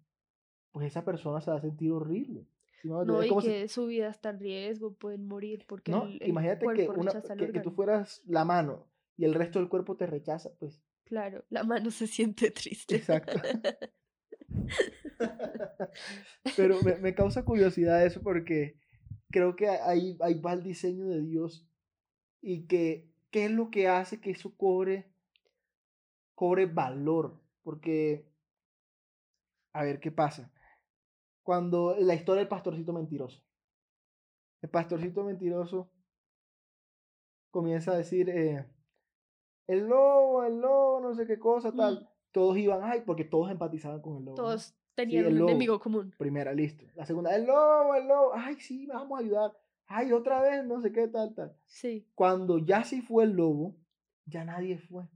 pues esa persona se va a sentir horrible. No, Es y como si- que su vida está en riesgo, pueden morir porque ¿no? el, el Imagínate que, una, que, que tú fueras la mano y el resto del cuerpo te rechaza, pues Claro, la mano se siente triste. Exacto. Pero me, me causa curiosidad eso porque creo que ahí, ahí va el diseño de Dios y que qué es lo que hace que eso cobre, cobre valor. Porque, a ver, ¿qué pasa? Cuando la historia del pastorcito mentiroso. El pastorcito mentiroso comienza a decir, eh, el lobo, el lobo, no sé qué cosa, tal. Mm, Todos iban, ay, porque todos empatizaban con el lobo. ¿no? Todos tenían el un lobo. enemigo común. Primera, listo. La segunda, el lobo, el lobo. Ay, sí, vamos a ayudar. Ay, otra vez, no sé qué, tal, tal. Sí. Cuando ya sí fue el lobo, ya nadie fue.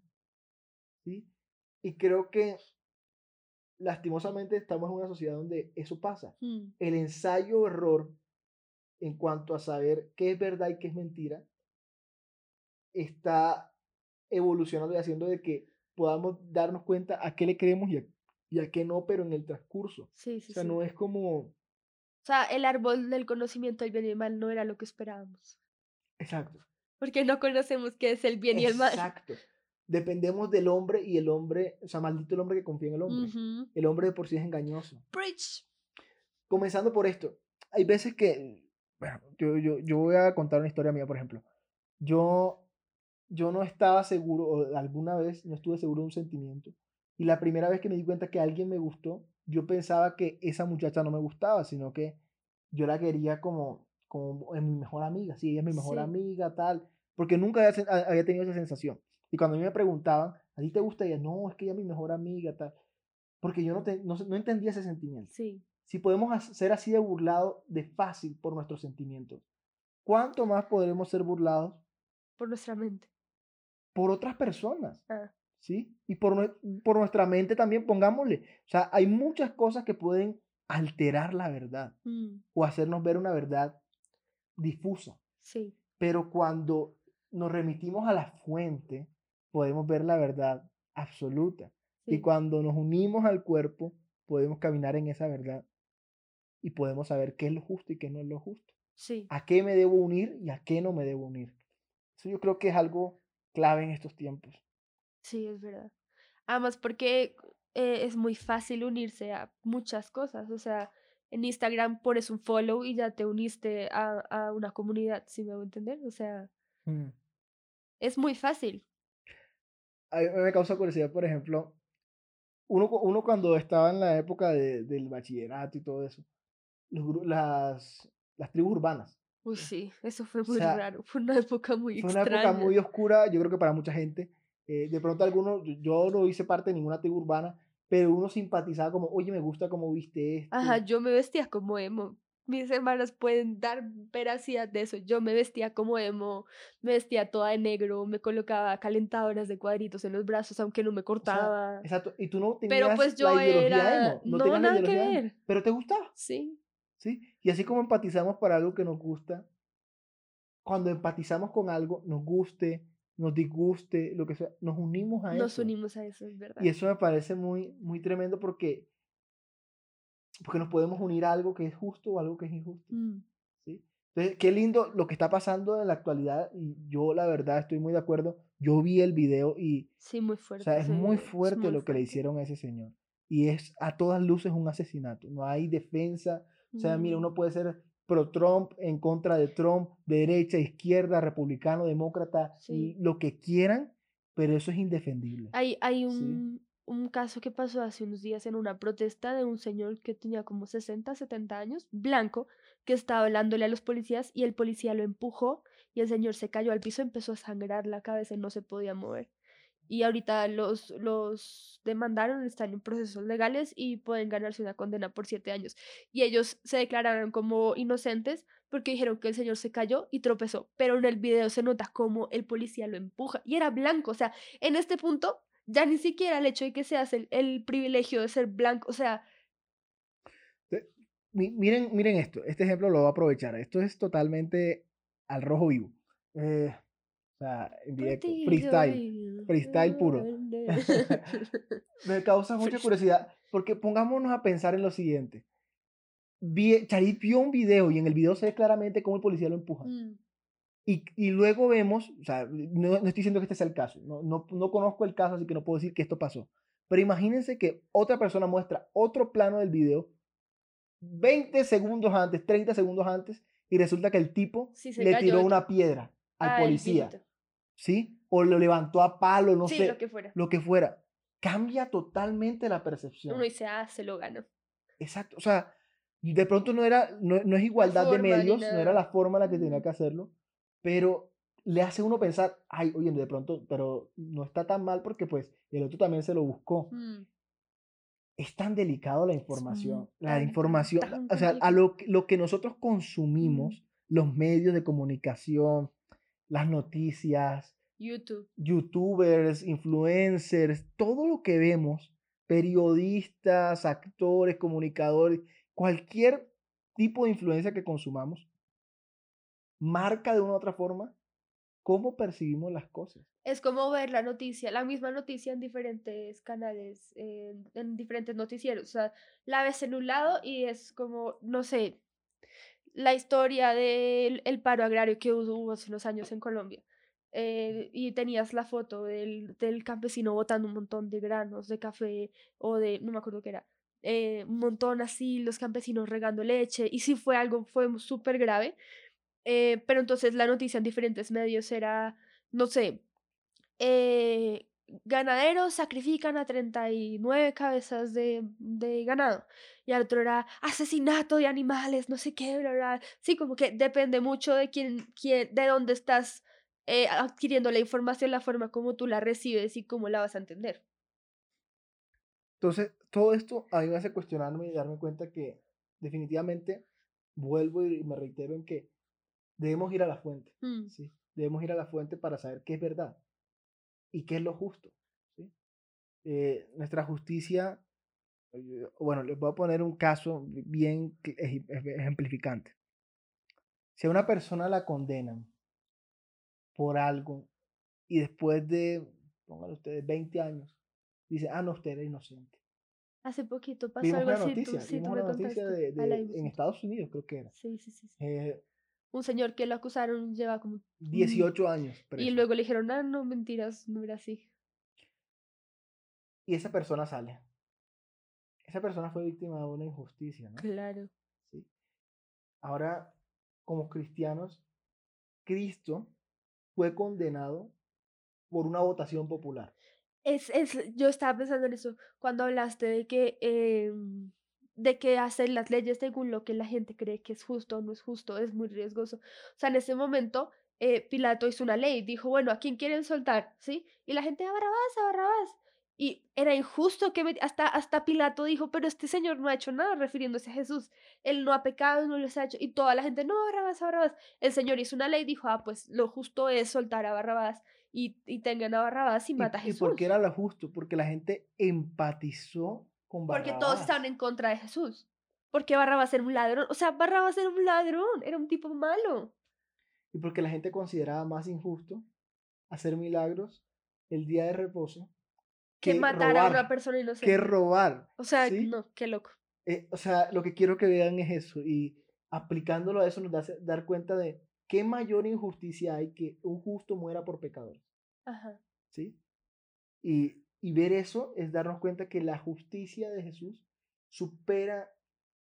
¿Sí? Y creo que lastimosamente estamos en una sociedad donde eso pasa. Mm, El ensayo-error en cuanto a saber qué es verdad y qué es mentira está evolucionando y haciendo de que podamos darnos cuenta a qué le creemos y a, y a qué no, pero en el transcurso. Sí, O sí, sea, sí. no es como... O sea, el árbol del conocimiento del bien y el mal no era lo que esperábamos. Exacto. Porque no conocemos qué es el bien y el mal. Exacto. Dependemos del hombre y el hombre, o sea, maldito el hombre que confía en el hombre. El hombre de por sí es engañoso. Preach. Comenzando por esto, hay veces que, bueno, yo, yo, yo voy a contar una historia mía, por ejemplo. Yo, yo no estaba seguro, o alguna vez no estuve seguro de un sentimiento. Y la primera vez que me di cuenta que alguien me gustó, yo pensaba que esa muchacha no me gustaba, sino que yo la quería como, como en mi mejor amiga. Sí, ella es mi mejor Sí. amiga, tal. porque nunca había, había tenido esa sensación. Y cuando a mí me preguntaban, ¿a ti te gusta ella? No, es que ella es mi mejor amiga, tal. Porque yo no, te- no, no entendía ese sentimiento. Sí, Si podemos ser así de burlados de fácil por nuestros sentimientos, ¿cuánto más podremos ser burlados por nuestra mente. por otras personas? Ah, ¿Sí? Y por, por nuestra mente también, pongámosle. O sea, hay muchas cosas que pueden alterar la verdad mm, o hacernos ver una verdad difusa. sí, Pero cuando nos remitimos a la fuente, podemos ver la verdad absoluta. Y cuando nos unimos al cuerpo, podemos caminar en esa verdad y podemos saber qué es lo justo y qué no es lo justo. sí, A qué me debo unir y a qué no me debo unir. Eso yo creo que es algo clave en estos tiempos. Sí, es verdad. Además, porque eh, es muy fácil unirse a muchas cosas. O sea, en Instagram pones un follow y ya te uniste a, a una comunidad, si me voy a entender. O sea, Mm. es muy fácil. A mí me causa curiosidad, por ejemplo, uno, uno cuando estaba en la época de- del bachillerato y todo eso, los las, las tribus urbanas. Uy, sí, eso fue O muy sea, raro. Fue una época muy Fue una época muy oscura, yo creo que para mucha gente. Eh, de pronto algunos, yo- no hice parte de ninguna tribu urbana, pero uno simpatizaba como, oye, me gusta cómo viste esto. Ajá, yo me vestía como emo. Mis hermanas pueden dar veracidad de eso. Yo me vestía como emo, me vestía toda de negro, me colocaba calentadoras de cuadritos en los brazos, aunque no me O sea, cortaba. exacto. Y tú no Pero tenías pues yo la era- emo, no, no, tenías la nada que emo, ver. pero te gustaba, Sí, ¿sí? Y así como empatizamos para algo que nos gusta, cuando empatizamos con algo, nos guste, nos disguste, lo que sea, nos unimos a nos eso. unimos a eso, es verdad. Y eso me parece muy, muy tremendo porque, porque nos podemos unir a algo que es justo o algo que es injusto. Mm, ¿sí? Entonces, qué lindo lo que está pasando en la actualidad y yo la verdad estoy muy de acuerdo. Yo vi el video y, Sí, muy o fuerte. sea, es muy es fuerte muy lo que le hicieron a ese señor. Y es a todas luces un asesinato. No hay defensa. O sea, mira, Mm, uno puede ser pro Trump, en contra de Trump, de derecha, izquierda, republicano, demócrata, Sí. lo que quieran, pero eso es indefendible. Hay, hay Sí. un, un caso que pasó hace unos días en una protesta de un señor que tenía como 60, 70 años, blanco, que estaba hablándole a los policías y el policía lo empujó y el señor se cayó al piso, empezó a sangrar la cabeza y no se podía mover. Y ahorita los, los demandaron, están en procesos legales y pueden ganarse una condena por siete años. Y ellos se declararon como inocentes porque dijeron que el señor se cayó y tropezó. Pero en el video se nota como el policía lo empuja y era blanco. O sea, en este punto ya ni siquiera el hecho de que seas el, el privilegio de ser blanco, o sea, Miren, miren esto, este ejemplo lo voy a aprovechar. Esto es totalmente al rojo vivo. Eh, o sea, en directo, freestyle. Freestyle puro. Me causa mucha curiosidad porque pongámonos a pensar en lo siguiente. Vi, Charit vio un video y en el video se ve claramente cómo el policía lo empuja. Mm, Y, y luego vemos, o sea, no, no estoy diciendo que este sea el caso, no, no, no conozco el caso, así que no puedo decir que esto pasó. Pero imagínense que otra persona muestra otro plano del video 20 segundos antes, 30 segundos antes, y resulta que el tipo Sí, le cayó tiró una piedra al ah, policía. ¿sí? O lo levantó a palo, no sí, sé, lo que fuera. lo que fuera. Cambia totalmente la percepción. Uno dice, ah, se lo ganó. Exacto, o sea, de pronto no era, no, no es igualdad de medios, no era la forma en la que tenía que hacerlo, pero le hace uno pensar, ay, oye, de pronto, pero no está tan mal porque pues el otro también se lo buscó. Mm, Es tan delicado la información, la información, tan o sea, a lo, lo que nosotros consumimos, los medios de comunicación, las noticias, YouTube. youtubers, influencers, todo lo que vemos, periodistas, actores, comunicadores, cualquier tipo de influencia que consumamos, marca de una u otra forma cómo percibimos las cosas. Es como ver la noticia, la misma noticia en diferentes canales, en, en diferentes noticieros. O sea, la ves en un lado y es como, no sé, la historia del el paro agrario que hubo hubo hace unos años en Colombia. Eh, y tenías la foto del, del campesino botando un montón de granos de café o de, no me acuerdo qué era, eh, un montón así, los campesinos regando leche. Y sí fue algo, fue súper grave. eh, pero entonces la noticia en diferentes medios era, no sé, eh, ganaderos sacrifican a 39 cabezas de, de ganado. Y al otro era asesinato de animales, no sé qué, bla, bla. Sí, como que depende mucho de quién, quién, de dónde estás eh, adquiriendo la información, la forma como tú la recibes y cómo la vas a entender. Entonces, todo esto a mí me hace cuestionarme y darme cuenta que definitivamente vuelvo y me reitero en que debemos ir a la fuente, Mm, ¿sí? Debemos ir a la fuente para saber qué es verdad y qué es lo justo, ¿sí? Eh, nuestra justicia, eh, bueno, les voy a poner un caso bien ejemplificante. Si a una persona la condenan por algo y después de, pónganlo ustedes, 20 años, dice, ah, no, usted era inocente. Hace poquito pasó Vimos algo una así, tú, sí, vimos tú me una noticia de, la de- vimos, en. Estados Unidos, creo que era. Sí, sí, sí. sí. eh, Un señor que lo acusaron lleva como... mm, 18 años Y preso. luego le dijeron, ah, no, mentiras, no era así. Y esa persona sale. Esa persona fue víctima de una injusticia, ¿no? Claro. ¿Sí? Ahora, como cristianos, Cristo fue condenado por una votación popular. Es, es, yo estaba pensando en eso cuando hablaste de que, em, de que hacer las leyes según lo que la gente cree que es justo o no es justo es muy riesgoso. O sea, en ese momento eh, Pilato hizo una ley, dijo, bueno, ¿a quién quieren soltar? ¿Sí? Y la gente, a Barrabás, a Barrabás. Y era injusto que met- hasta, hasta Pilato dijo, pero este señor no ha hecho nada refiriéndose a Jesús. Él no ha pecado, no les ha hecho. Y toda la gente, no, Barrabás, Barrabás. El señor hizo una ley, dijo, ah, pues lo justo es soltar a Barrabás y, y tengan a Barrabás y ¿Y, mata a y Jesús. por qué era lo justo? Porque la gente empatizó con Porque todos Barrabás. estaban en contra de Jesús. Porque Barrabás era un ladrón. O sea, Barrabás era un ladrón. Era un tipo malo. Y porque la gente consideraba más injusto hacer milagros el día de reposo Que, que matar a una persona que inocente. robar. O sea, ¿sí? no, qué loco. Eh, o sea, lo que quiero que vean es eso y aplicándolo a eso nos da dar cuenta de qué mayor injusticia hay que un justo muera por pecadores, Ajá. ¿sí? Y, y ver eso es darnos cuenta que la justicia de Jesús supera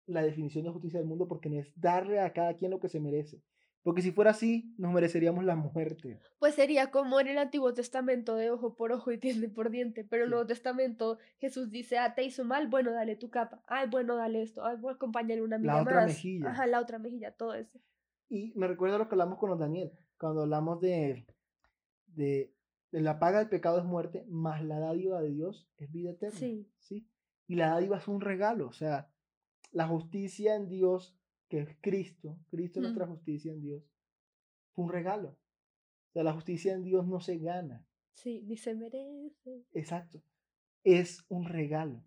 la definición de justicia del mundo porque no es darle a cada quien lo que se merece. Porque si fuera así, nos mereceríamos la muerte. Pues sería como en el Antiguo Testamento de ojo por ojo y diente por diente. Pero en el. Nuevo Testamento Jesús dice, ah, te hizo mal, bueno, dale tu capa. Ay, bueno, dale esto. Ay, bueno, acompáñale una amiga La otra más. mejilla. Ajá, la otra mejilla, todo eso. Y me recuerda lo que hablamos con los Daniel, cuando hablamos de, de, de la paga del pecado es muerte, más la dádiva de Dios es vida eterna. Sí. ¿sí? Y la dádiva es un regalo, o sea, la justicia en Dios, que es Cristo, Cristo es nuestra justicia en Dios, fue un regalo. O sea, la justicia en Dios no se gana, Sí, ni se merece. exacto, es un regalo.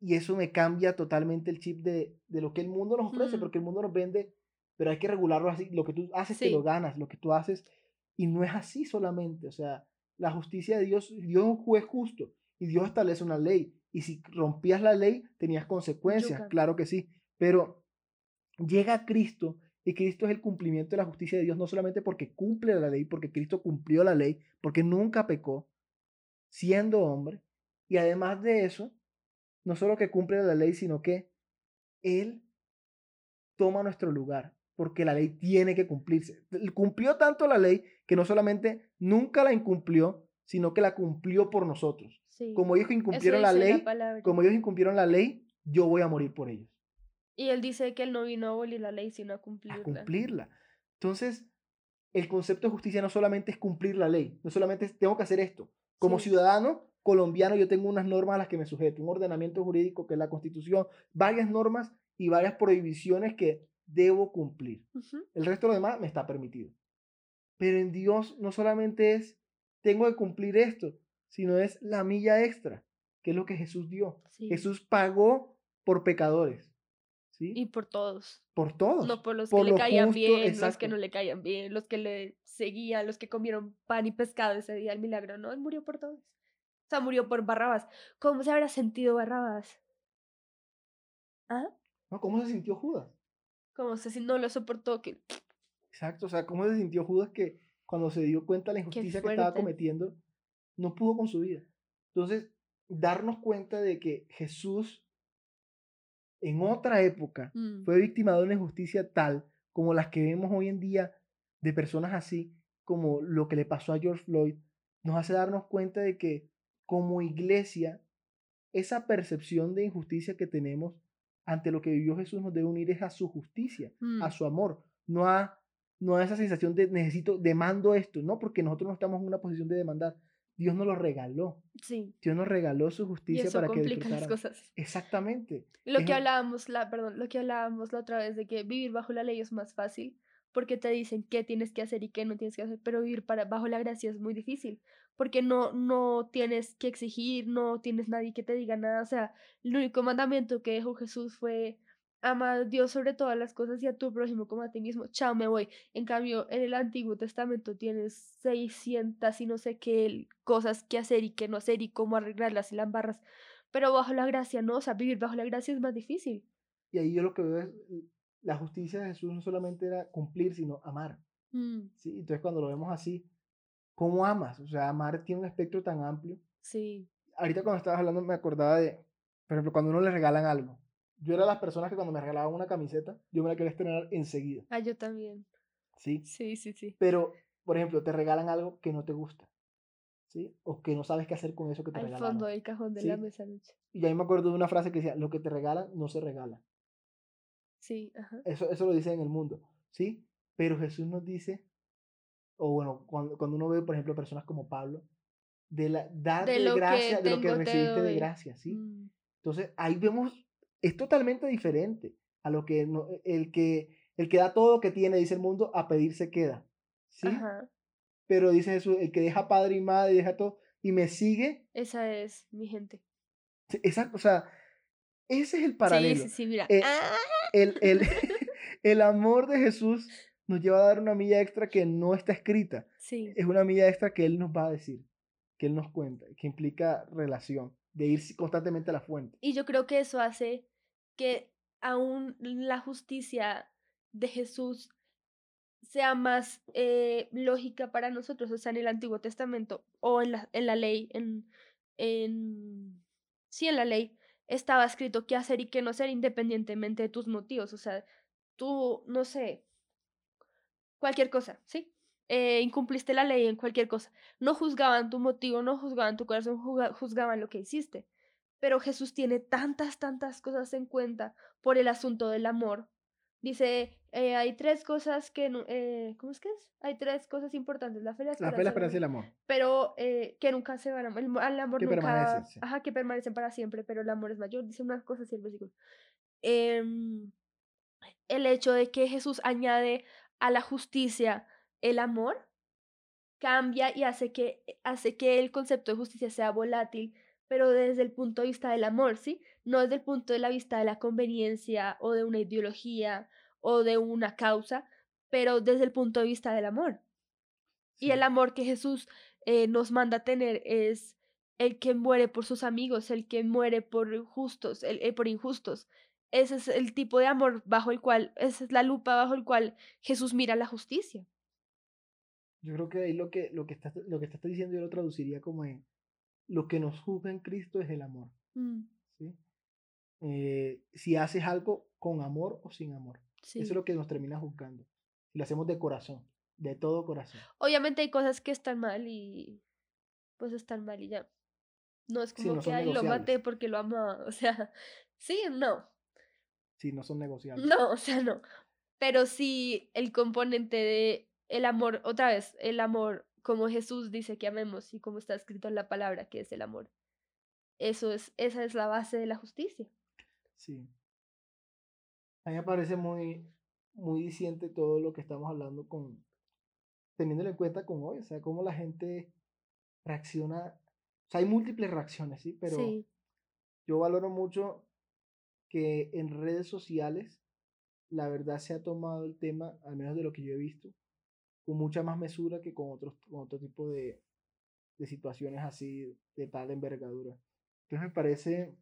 Y eso me cambia totalmente el chip de, de lo que el mundo nos ofrece, Mm. porque el mundo nos vende, pero hay que regularlo así, lo que tú haces te lo Sí. ganas, lo que tú haces, y no es así solamente, o sea, la justicia de Dios, Dios es un juez justo, y Dios establece una ley, y si rompías la ley, tenías consecuencias, claro que sí, pero llega Cristo, y Cristo es el cumplimiento de la justicia de Dios, no solamente porque cumple la ley, porque Cristo cumplió la ley, porque nunca pecó, siendo hombre, y además de eso, no solo que cumple la ley, sino que Él toma nuestro lugar, porque la ley tiene que cumplirse. Cumplió tanto la ley que no solamente nunca la incumplió, sino que la cumplió por nosotros. Sí. Como ellos incumplieron la ley, como ellos incumplieron la ley, yo voy a morir por ellos, Y él dice que él no vino a abolir la ley, sino a a cumplirla. cumplirla. Entonces, el concepto de justicia no solamente es cumplir la ley, no solamente es tengo que hacer esto. Como Sí. ciudadano colombiano yo tengo unas normas a las que me sujeto, un ordenamiento jurídico que es la constitución, varias normas y varias prohibiciones que debo cumplir. El resto de lo demás me está permitido. Pero en Dios no solamente es tengo que cumplir esto, sino es la milla extra, que es lo que Jesús dio. Sí. Jesús pagó por pecadores, ¿sí? Y por todos. por todos. No por los por que le lo caían justo, bien, los que no le caían bien, los que le seguían, los que comieron pan y pescado ese día, el milagro. No, él murió por todos. O sea, murió por Barrabás. ¿Cómo se habrá sentido Barrabás? ¿Ah? ¿No? ¿Cómo se sintió Judas? Como se si no lo soportó que Exacto, o sea, ¿cómo se sintió Judas que cuando se dio cuenta de la injusticia que estaba cometiendo, no pudo con su vida? Entonces, darnos cuenta de que Jesús en otra época mm, fue víctima de una injusticia tal como las que vemos hoy en día de personas así, como lo que le pasó a George Floyd, nos hace darnos cuenta de que como iglesia, esa percepción de injusticia que tenemos ante lo que vivió Jesús nos debe unir es a su justicia, mm, a su amor, no a no a esa sensación de necesito, demando esto, no, porque nosotros no estamos en una posición de demandar. Dios nos lo regaló. Sí. Dios nos regaló su Y justicia eso para que complica las cosas. Exactamente. Lo Es que hablábamos, la, perdón, lo que hablábamos la otra vez de que vivir bajo la ley es más fácil porque te dicen qué tienes que hacer y qué no tienes que hacer, pero vivir para, bajo la gracia es muy difícil porque no, no tienes que exigir, no tienes nadie que te diga nada, o sea, el único mandamiento que dejó Jesús fue ama a Dios sobre todas las cosas y a tu prójimo como a ti mismo, chao, me voy. En cambio, en el Antiguo Testamento tienes 600 y no sé qué cosas que hacer y qué no hacer y cómo arreglarlas y las barras. Pero bajo la gracia, no, o sea, vivir bajo la gracia es más difícil. Y ahí yo lo que veo es, la justicia de Jesús no solamente era cumplir, sino amar. Mm, ¿sí? Entonces cuando lo vemos así, ¿cómo amas? O sea, amar tiene un espectro tan amplio. sí, Ahorita cuando estabas hablando me acordaba de, por ejemplo, cuando uno le regalan algo. Yo era de las personas que cuando me regalaban una camiseta, yo me la quería estrenar enseguida, ah, yo también. ¿sí? Sí, sí, sí. Pero, por ejemplo, te regalan algo que no te gusta, ¿sí? O que no sabes qué hacer con eso que te Al regalaron. fondo del cajón de Sí. la mesa noche. Y ahí me acuerdo de una frase que decía, lo que te regalan no se regala. Sí, ajá. Eso, eso lo dice en el mundo, ¿sí? Pero Jesús nos dice, o bueno, cuando, cuando uno ve, por ejemplo, personas como Pablo, de la dar De gracia, de lo que recibiste de gracia, ¿sí? Mm, Entonces, ahí vemos, es totalmente diferente a lo que no- el que el que da todo lo que tiene, dice el mundo, a pedir se queda, ¿sí? Ajá. Pero dice Jesús, el que deja padre y madre deja todo y me sigue, Esa es mi gente. esa, o sea, ese es el paralelo. Sí, sí, sí, mira. Eh, Ah, el, el, el amor de Jesús nos lleva a dar una milla extra que no está escrita. sí. Es una milla extra que Él nos va a decir, que Él nos cuenta, que implica relación, de ir constantemente a la fuente. Y yo creo que eso hace que aún la justicia de Jesús sea más eh, lógica para nosotros, o sea, en el Antiguo Testamento o en la, en la ley, en, en, sí, en la ley estaba escrito qué hacer y qué no hacer independientemente de tus motivos, o sea, tú, no sé, cualquier cosa, ¿sí? Eh, incumpliste la ley en cualquier cosa. No juzgaban tu motivo, no juzgaban tu corazón, juzgaban lo que hiciste. Pero Jesús tiene tantas, tantas cosas en cuenta por el asunto del amor. Dice, eh, hay tres cosas que, eh, ¿cómo es que es? Hay tres cosas importantes, la fe, la La esperanza, fe, la y el esperanza y el amor. Pero eh, que nunca se van, a- el, al amor Que nunca, permanecen, sí. ajá, que permanecen para siempre, pero el amor es mayor, dice unas cosas así el versículo. Em, el hecho de que Jesús añade a la justicia el amor cambia y hace que, hace que el concepto de justicia sea volátil, pero desde el punto de vista del amor, ¿sí? No desde el punto de la vista de la conveniencia o de una ideología o de una causa, pero desde el punto de vista del amor. Y el amor que Jesús eh, nos manda a tener es el que muere por sus amigos, el que muere por justos, el, eh, por injustos. Ese es el tipo de amor bajo el cual, esa es la lupa bajo el cual Jesús mira la justicia. Yo creo que ahí lo que, lo que estás, lo que estás diciendo yo lo traduciría como en lo que nos juzga en Cristo es el amor. Mm, ¿sí? Eh, si haces algo con amor o sin amor. sí. Eso es lo que nos termina juzgando. Si lo hacemos de corazón, de todo corazón. Obviamente hay cosas que están mal y pues están mal y ya. No es Sí, como no que son "Ay, lo maté porque lo amaba. O sea, sí, no. Sí, no son negociables. No, o sea, no. Pero sí el componente de el amor, otra vez, el amor como Jesús dice que amemos y como está escrito en la palabra que es el amor. Eso es, esa es la base de la justicia. Sí. A mí me parece muy, muy diciente todo lo que estamos hablando con, teniéndolo en cuenta con hoy, o sea, cómo la gente reacciona. O sea, hay múltiples reacciones, sí, pero sí, yo valoro mucho que en redes sociales la verdad se ha tomado el tema, al menos de lo que yo he visto, con mucha más mesura que con otros, con otro tipo de, de situaciones así de tal envergadura. Entonces me parece,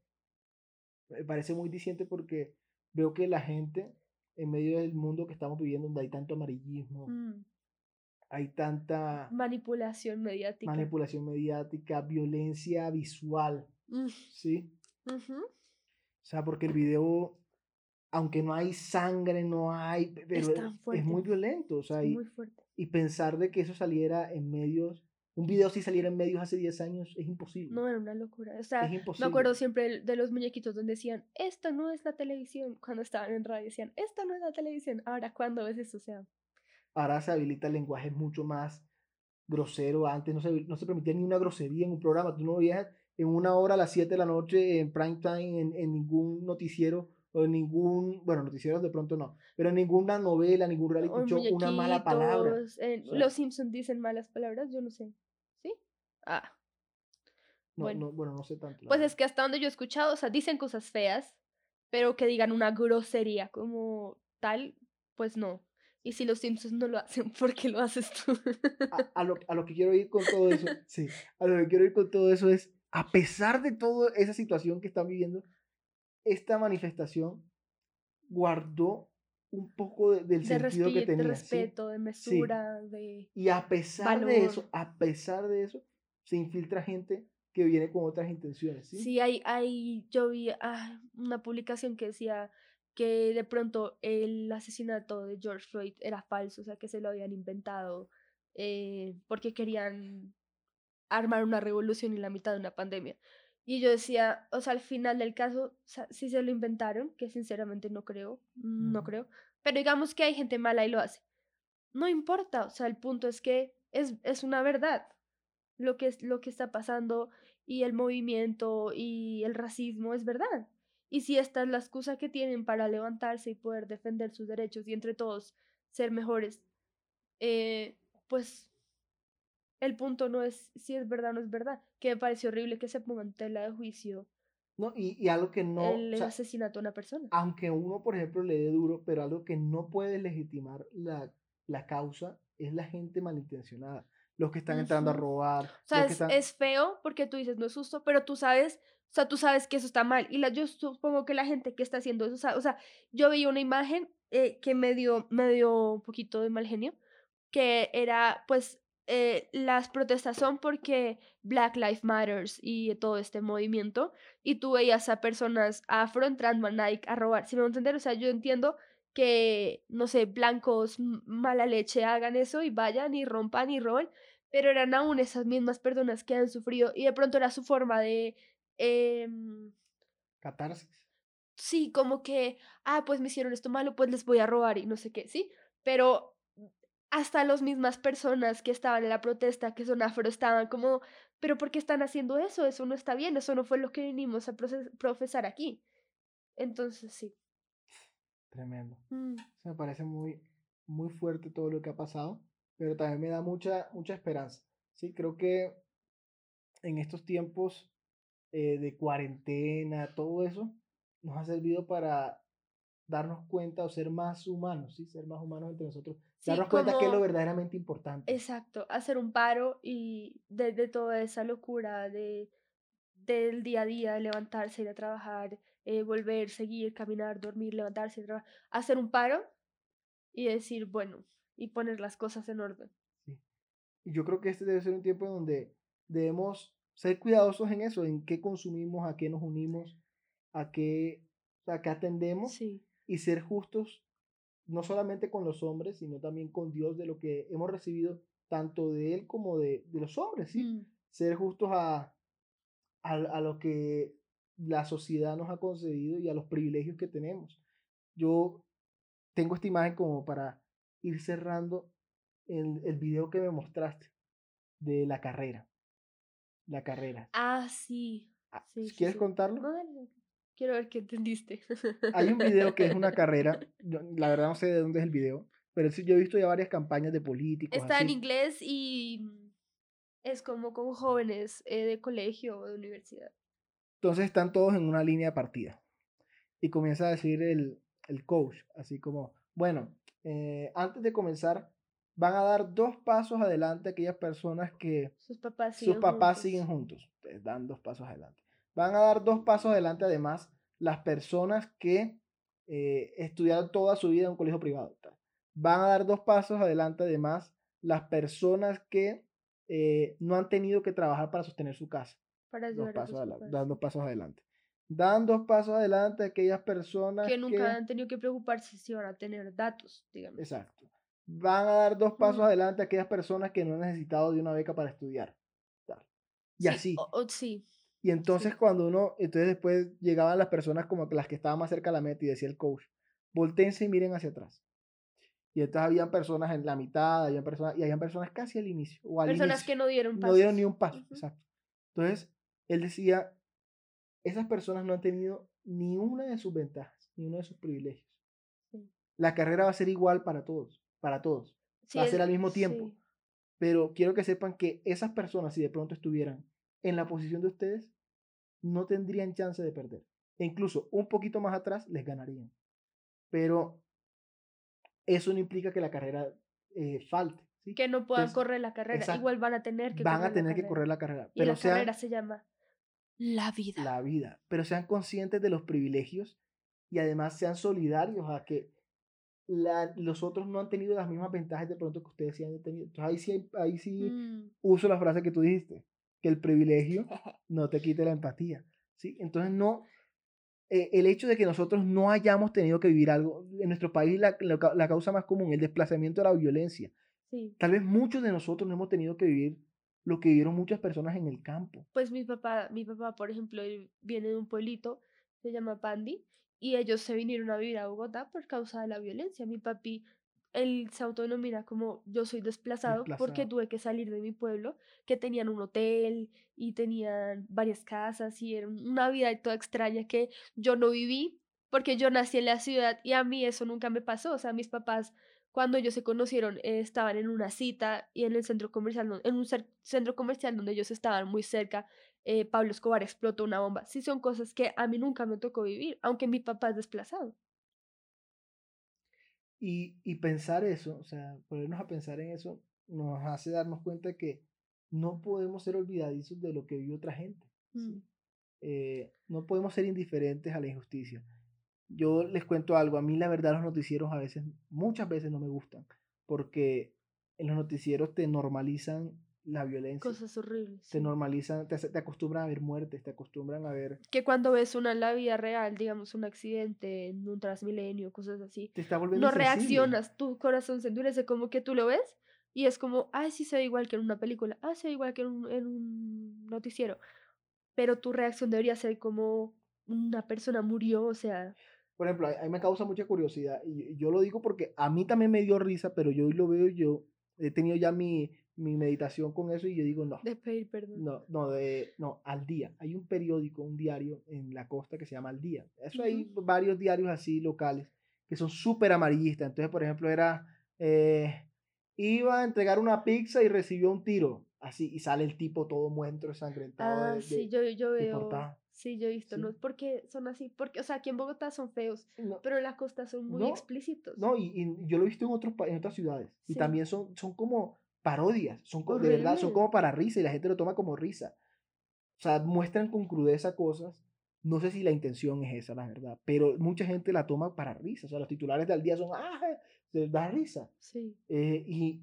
me parece muy diciente porque veo que la gente, en medio del mundo que estamos viviendo, donde hay tanto amarillismo, mm, hay tanta manipulación mediática. manipulación mediática, violencia visual, Mm, ¿sí? O sea, porque el video, aunque no hay sangre, no hay, pe- pero tan es, fuerte. muy violento, o sea, es muy fuerte. Y pensar de que eso saliera en medios, un video si saliera en medios hace 10 años es imposible. No era una locura. O sea, me acuerdo siempre de los muñequitos donde decían, esto no es la televisión. Cuando estaban en radio decían, esto no es la televisión. Ahora, ¿cuándo ves eso? O sea, ahora se habilita el lenguaje mucho más grosero. Antes no se, no se permitía ni una grosería en un programa. Tú no veías en una hora a las 7 de la noche en prime time en, en ningún noticiero o ningún, bueno, noticieros de pronto no, pero ninguna novela, ningún reality show, una mala palabra. O sea- los Simpsons dicen malas palabras, yo no sé. ¿Sí? Ah. No, bueno. no, bueno, no sé tanto. Pues verdad. es que hasta donde yo he escuchado, o sea, dicen cosas feas, pero que digan una grosería como tal, pues no. Y si los Simpsons no lo hacen, ¿por qué lo haces tú? a, a lo, a lo que quiero ir con todo eso, sí, a lo que quiero ir con todo eso es, a pesar de toda esa situación que están viviendo, esta manifestación guardó un poco de- del de, sentido que respi- de tenía. ¿sí? respeto, de mesura, de... Y a pesar de eso, a pesar de eso, se infiltra gente que viene con otras intenciones. Sí, Sí, hay, hay, yo vi ah, una publicación que decía que de pronto el asesinato de George Floyd era falso, o sea, que se lo habían inventado eh, porque querían armar una revolución en la mitad de una pandemia. Y yo decía, o sea, al final del caso, o sea, sí se lo inventaron, que sinceramente no creo, no Ujú. creo, pero digamos que hay gente mala y lo hace. No importa, o sea, el punto es que es, es una verdad lo que, es, lo que está pasando y el movimiento y el racismo es verdad. Y si esta es la excusa que tienen para levantarse y poder defender sus derechos y entre todos ser mejores, eh, pues el punto no es si es verdad o no es verdad, que me parece horrible que se ponga en tela de juicio ¿no? Y, y algo que no, el o sea, asesinato a una persona. aunque uno, por ejemplo, le dé duro, pero algo que no puede legitimar la, la causa es la gente malintencionada. Los que están entrando a robar. O sea, es, están... es feo porque tú dices no es justo, pero tú sabes, o sea, tú sabes que eso está mal. Y la, yo supongo que la gente que está haciendo eso, sabe- o sea, yo vi una imagen eh, que me dio, me dio un poquito de mal genio, que era, pues, eh, las protestas son porque Black Lives Matters y todo este movimiento, y tú veías a personas afro entrando a Nike a robar, si me voy a entender? O sea, yo entiendo que, no sé, blancos mala leche hagan eso y vayan y rompan y roben, pero eran aún esas mismas personas que han sufrido y de pronto era su forma de, em, Catarsis. sí, como que, ah, pues me hicieron esto malo, pues les voy a robar y no sé qué, sí, pero hasta las mismas personas que estaban en la protesta, que son afro, estaban como, pero ¿por qué están haciendo eso? Eso no está bien, eso no fue lo que vinimos a profesar aquí. Entonces, sí. Tremendo. Mm, me parece muy, muy fuerte todo lo que ha pasado, pero también me da mucha, mucha esperanza. Sí, creo que en estos tiempos eh, de cuarentena, todo eso, nos ha servido para darnos cuenta o ser más humanos, ¿sí? Ser más humanos entre nosotros. Sí, darnos cuenta que es lo verdaderamente importante. Exacto, hacer un paro y de, de toda esa locura de, del día a día, levantarse, ir a trabajar, eh, volver, seguir, caminar, dormir, levantarse, trabajar, hacer un paro y decir, bueno, y poner las cosas en orden. Sí. Y yo creo que este debe ser un tiempo en donde debemos ser cuidadosos en eso, en qué consumimos, a qué nos unimos, a qué, a qué atendemos Sí, y ser justos no solamente con los hombres, sino también con Dios de lo que hemos recibido tanto de Él como de, de los hombres, ¿sí? mm, Ser justos a, a, a lo que la sociedad nos ha concedido y a los privilegios que tenemos. Yo tengo esta imagen como para ir cerrando el, el video que me mostraste de la carrera. La carrera. Ah, sí. Ah, sí, ¿Quieres sí. contarlo? No, dale. Quiero ver qué entendiste. Hay un video que es una carrera, yo, la verdad no sé de dónde es el video, pero sí, yo he visto ya varias campañas de políticos. Está en inglés y mm, es como con jóvenes eh, de colegio o de universidad. Entonces están todos en una línea de partida. Y comienza a decir el, el coach, así como, bueno, eh, antes de comenzar, van a dar dos pasos adelante aquellas personas que Sus papás sus siguen papás juntos. siguen juntos. Dan dos pasos adelante. Van a dar dos pasos adelante además las personas que eh, estudiaron toda su vida en un colegio privado. Van a dar dos pasos adelante además las personas que eh, no han tenido que trabajar para sostener su casa. Para Dos pasos adelante, dan dos pasos adelante. Dan dos pasos adelante aquellas personas que nunca que- han tenido que preocuparse si van a tener datos, digamos. Exacto. Van a dar dos pasos Mm. adelante aquellas personas que no han necesitado de una beca para estudiar. Y Sí, así. o- o- sí, Y entonces cuando uno, entonces después llegaban las personas como las que estaban más cerca de la meta y decía el coach, voltéense y miren hacia atrás. Y entonces habían personas en la mitad, habían personas, y habían personas casi al inicio. O al Personas inicio. que no dieron no dieron ni un paso, Ujú. exacto. Entonces, él decía, esas personas no han tenido ni una de sus ventajas, ni uno de sus privilegios. Sí. La carrera va a ser igual para todos, para todos, Sí, va a ser al mismo tiempo. sí. pero quiero que sepan que esas personas, si de pronto estuvieran en la posición de ustedes, no tendrían chance de perder. E incluso un poquito más atrás les ganarían. Pero eso no implica que la carrera eh, falte. ¿sí? Que no puedan Entonces, correr la carrera. exacto. Igual van a tener que Van correr a la tener que correr la carrera. Y Pero la sean carrera se llama la vida. la vida. Pero sean conscientes de los privilegios y además sean solidarios a que la- los otros no han tenido las mismas ventajas de pronto que ustedes sí han tenido. Entonces ahí sí, ahí sí Mm, uso la frase que tú dijiste, que el privilegio no te quite la empatía. ¿sí? Entonces, no, eh, el hecho de que nosotros no hayamos tenido que vivir algo, en nuestro país la, la ca- la causa más común, el desplazamiento de la violencia. sí. Tal vez muchos de nosotros no hemos tenido que vivir lo que vivieron muchas personas en el campo. Pues mi papá, mi papá, por ejemplo, él viene de un pueblito, se llama Pandi, y ellos se vinieron a vivir a Bogotá por causa de la violencia. Mi papi, él se autodenomina como yo soy desplazado, porque tuve que salir de mi pueblo, que tenían un hotel y tenían varias casas y era una vida toda extraña que yo no viví porque yo nací en la ciudad y a mí eso nunca me pasó. O sea, mis papás cuando ellos se conocieron eh, estaban en una cita y en el centro comercial, en un centro comercial donde ellos estaban muy cerca, eh, Pablo Escobar explotó una bomba. Sí son cosas que a mí nunca me tocó vivir, aunque mi papá es desplazado. Y, y pensar eso, o sea, ponernos a pensar en eso, nos hace darnos cuenta que no podemos ser olvidadizos de lo que vive otra gente. ¿sí? Mm. eh, no podemos ser indiferentes a la injusticia. Yo les cuento algo, a mí la verdad los noticieros a veces, muchas veces no me gustan, porque en los noticieros te normalizan la violencia, Cosas horribles. te normalizan, te, te acostumbran a ver muertes, te acostumbran a ver, Que cuando ves una en la vida real, digamos un accidente en un transmilenio, cosas así, te está volviendo no insensible. reaccionas, tu corazón se endurece como que tú lo ves y es como, ay, sí se ve igual que en una película, ah, se ve igual que en un, en un noticiero, pero tu reacción debería ser como una persona murió, o sea, Por ejemplo, a, mí me causa mucha curiosidad y yo lo digo porque a mí también me dio risa, pero yo hoy lo veo yo he tenido ya mi, mi meditación con eso y yo digo, no, de pedir perdón. No, no, de, no, Al Día. Hay un periódico, un diario en la costa que se llama Al Día. Eso hay varios diarios así locales que son súper amarillistas. Entonces, por ejemplo, era, eh, iba a entregar una pizza y recibió un tiro. Así, y sale el tipo todo muerto, ensangrentado. Ah, de- sí, de- yo, yo veo, sí, yo he visto, Sí. ¿no? Porque son así, porque, o sea, aquí en Bogotá son feos, No, pero en la costa son muy No, explícitos. no, y, y yo lo he visto en, otros, en otras ciudades. Y Sí. también son, son como parodias. Son co- de verdad, son como para risa y la gente lo toma como risa. O sea, muestran con crudeza cosas. No sé si la intención es esa, la verdad. Pero mucha gente la toma para risa. O sea, los titulares del día son, ¡ah! Se da risa. Sí, Eh, y,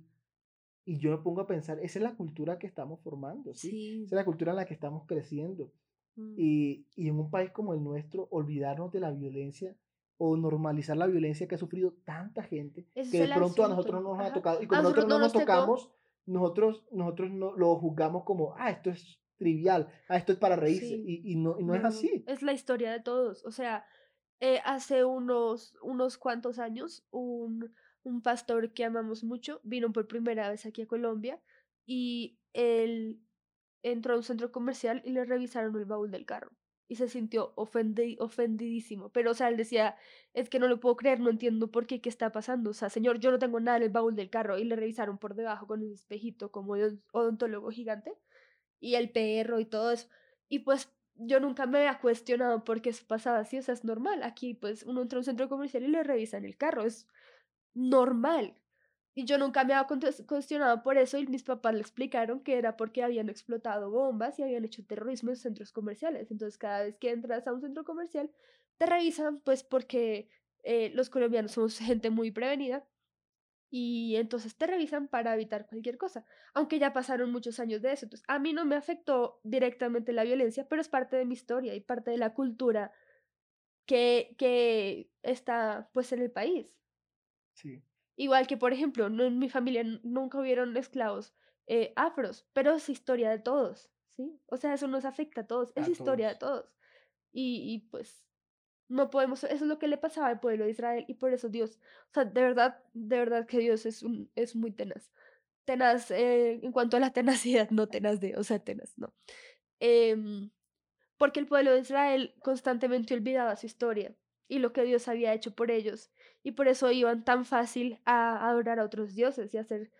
y yo me pongo a pensar, esa es la cultura que estamos formando, ¿sí? sí. Esa es la cultura en la que estamos creciendo. mm. Y, y en un país como el nuestro, olvidarnos de la violencia o normalizar la violencia que ha sufrido tanta gente, Ese que de pronto a nosotros no nos ha tocado. Y como nosotros no no nos tocamos, nosotros, nosotros no, lo juzgamos como, ah, esto es trivial, ah, esto es para reírse. Sí. Y, y no, y no es así. Es la historia de todos. O sea, eh, hace unos, unos cuantos años, un, un pastor que amamos mucho vino por primera vez aquí a Colombia y él entró a un centro comercial y le revisaron el baúl del carro. Y se sintió ofendi- ofendidísimo. Pero, o sea, él decía, es que no lo puedo creer, no entiendo por qué, qué está pasando. O sea, señor, yo no tengo nada en el baúl del carro. Y le revisaron por debajo con un espejito como de odontólogo gigante. Y el perro y todo eso. Y pues yo nunca me había cuestionado por qué eso pasaba así, o sea, es normal. Aquí pues uno entra a un centro comercial y le revisan el carro, es normal. Y yo nunca me había cuestionado por eso y mis papás le explicaron que era porque habían explotado bombas y habían hecho terrorismo en centros comerciales. Entonces cada vez que entras a un centro comercial te revisan pues porque eh, los colombianos somos gente muy prevenida y entonces te revisan para evitar cualquier cosa aunque ya pasaron muchos años de eso. Entonces, a mí no me afectó directamente la violencia, pero es parte de mi historia y parte de la cultura que, que está pues en el país. Sí. Igual que, por ejemplo, no, en mi familia nunca hubieron esclavos eh, afros, pero es historia de todos, ¿sí? O sea, eso nos afecta a todos, es A historia de todos. Y, y pues No podemos, eso es lo que le pasaba al pueblo de Israel y por eso Dios, o sea, de verdad, de verdad que Dios es, un, es muy tenaz. Tenaz eh, en cuanto a la tenacidad, no tenaz de, o sea, tenaz, no. Em, porque el pueblo de Israel constantemente olvidaba su historia y lo que Dios había hecho por ellos y por eso iban tan fácil a adorar a otros dioses y hacer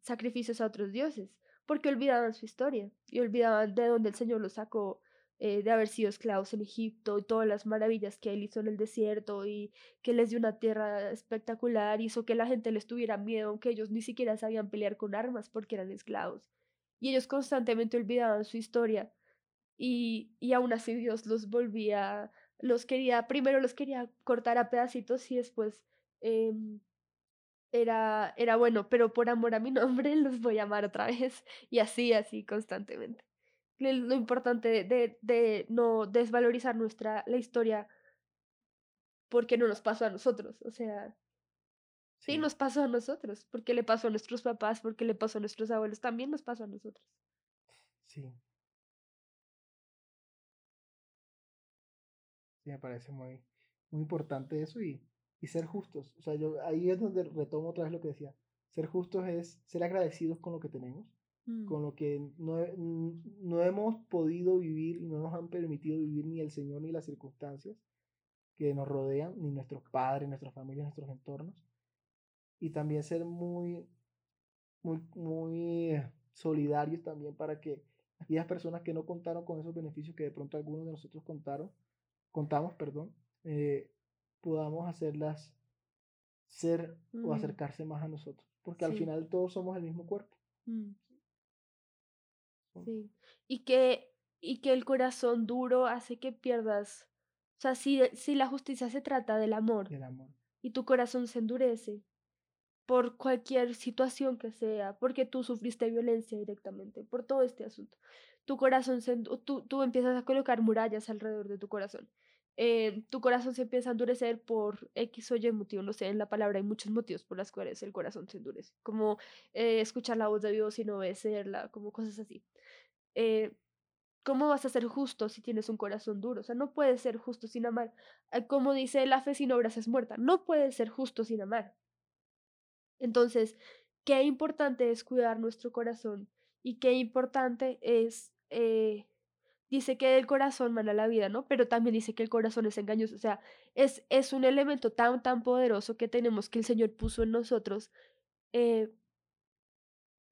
sacrificios a otros dioses, porque olvidaban su historia y olvidaban de dónde el Señor los sacó eh, de haber sido esclavos en Egipto y todas las maravillas que él hizo en el desierto y que les dio una tierra espectacular, hizo que la gente les tuviera miedo, aunque ellos ni siquiera sabían pelear con armas porque eran esclavos. Y ellos constantemente olvidaban su historia y, y aún así Dios los volvía, los quería, primero los quería cortar a pedacitos y después em, era, era bueno, pero por amor a mi nombre los voy a amar otra vez y así, así constantemente lo importante de, de no desvalorizar nuestra, la historia porque no nos pasó a nosotros, o sea, sí. nos pasó a nosotros, porque le pasó a nuestros papás, porque le pasó a nuestros abuelos, también nos pasó a nosotros. Sí. Sí, me parece muy, muy importante eso y, y ser justos. O sea, yo ahí es donde retomo otra vez lo que decía. Ser justos es ser agradecidos con lo que tenemos Mm. con lo que no, no, hemos podido vivir y no nos han permitido vivir ni el Señor ni las circunstancias que nos rodean, ni nuestros padres, nuestras familias, nuestros entornos. Y también ser muy, muy, muy solidarios también para que aquellas personas que no contaron con esos beneficios que de pronto algunos de nosotros contaron, contamos, perdón, eh, podamos hacerlas ser o mm. acercarse más a nosotros, porque al final todos somos el mismo cuerpo. Mm. Sí. Y que, y que el corazón duro hace que pierdas. O sea, si, si la justicia se trata del amor, amor y tu corazón se endurece por cualquier situación que sea, porque tú sufriste violencia directamente, por todo este asunto, tu corazón se, tú, tú empiezas a colocar murallas alrededor de tu corazón. Eh, tu corazón se empieza a endurecer por X o Y motivo, no sé, en la palabra hay muchos motivos por los cuales el corazón se endurece, como eh, escuchar la voz de Dios y no obedecerla, como cosas así. Eh, ¿Cómo vas a ser justo si tienes un corazón duro? O sea, no puedes ser justo sin amar. Como dice la fe sin obras es muerta, no puedes ser justo sin amar. Entonces, qué importante es cuidar nuestro corazón y qué importante es dice que el corazón mana la vida, ¿no? Pero también dice que el corazón es engañoso. O sea, es, es un elemento tan, tan poderoso que tenemos que el Señor puso en nosotros. Eh,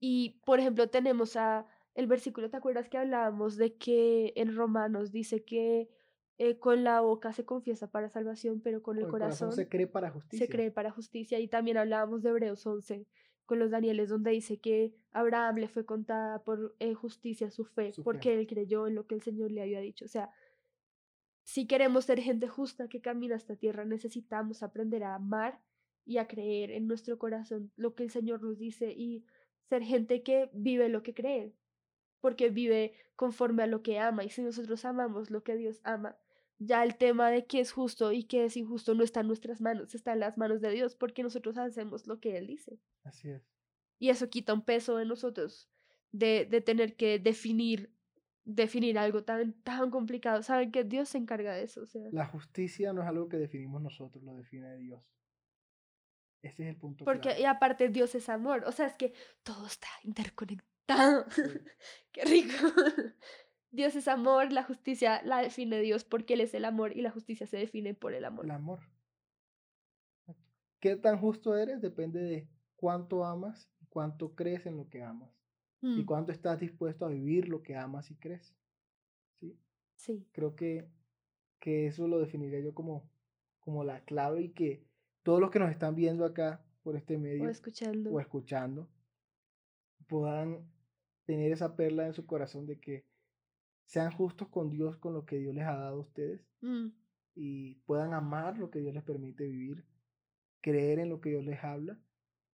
y, por ejemplo, tenemos a el versículo, ¿te acuerdas que hablábamos de que en Romanos dice que eh, con la boca se confiesa para salvación, pero con el, corazón, se cree para justicia? Se cree para justicia. Y también hablábamos de Hebreos 11, con los Danieles, donde dice que Abraham le fue contada por eh, justicia su fe, porque él creyó en lo que el Señor le había dicho. O sea, si queremos ser gente justa que camina esta tierra, necesitamos aprender a amar y a creer en nuestro corazón lo que el Señor nos dice y ser gente que vive lo que cree, porque vive conforme a lo que ama. Y si nosotros amamos lo que Dios ama, ya el tema de qué es justo y qué es injusto no está en nuestras manos, está en las manos de Dios, porque nosotros hacemos lo que Él dice. Así es. Y eso quita un peso de nosotros, de, de tener que definir, definir algo tan, tan complicado. Saben que Dios se encarga de eso. O sea. La justicia no es algo que definimos nosotros, lo define Dios. Ese es el punto. Porque, y aparte, Dios es amor. O sea, es que todo está interconectado. Qué rico. Dios es amor, la justicia la define Dios porque Él es el amor y la justicia se define por el amor. El amor. ¿Qué tan justo eres? Depende de cuánto amas y cuánto crees en lo que amas. Y mm. cuánto estás dispuesto a vivir lo que amas y crees. ¿Sí? Sí. Creo que, que eso lo definiría yo como, como la clave y que todos los que nos están viendo acá por este medio o escuchando, o escuchando puedan tener esa perla en su corazón de que sean justos con Dios, con lo que Dios les ha dado a ustedes mm. y puedan amar lo que Dios les permite vivir, creer en lo que Dios les habla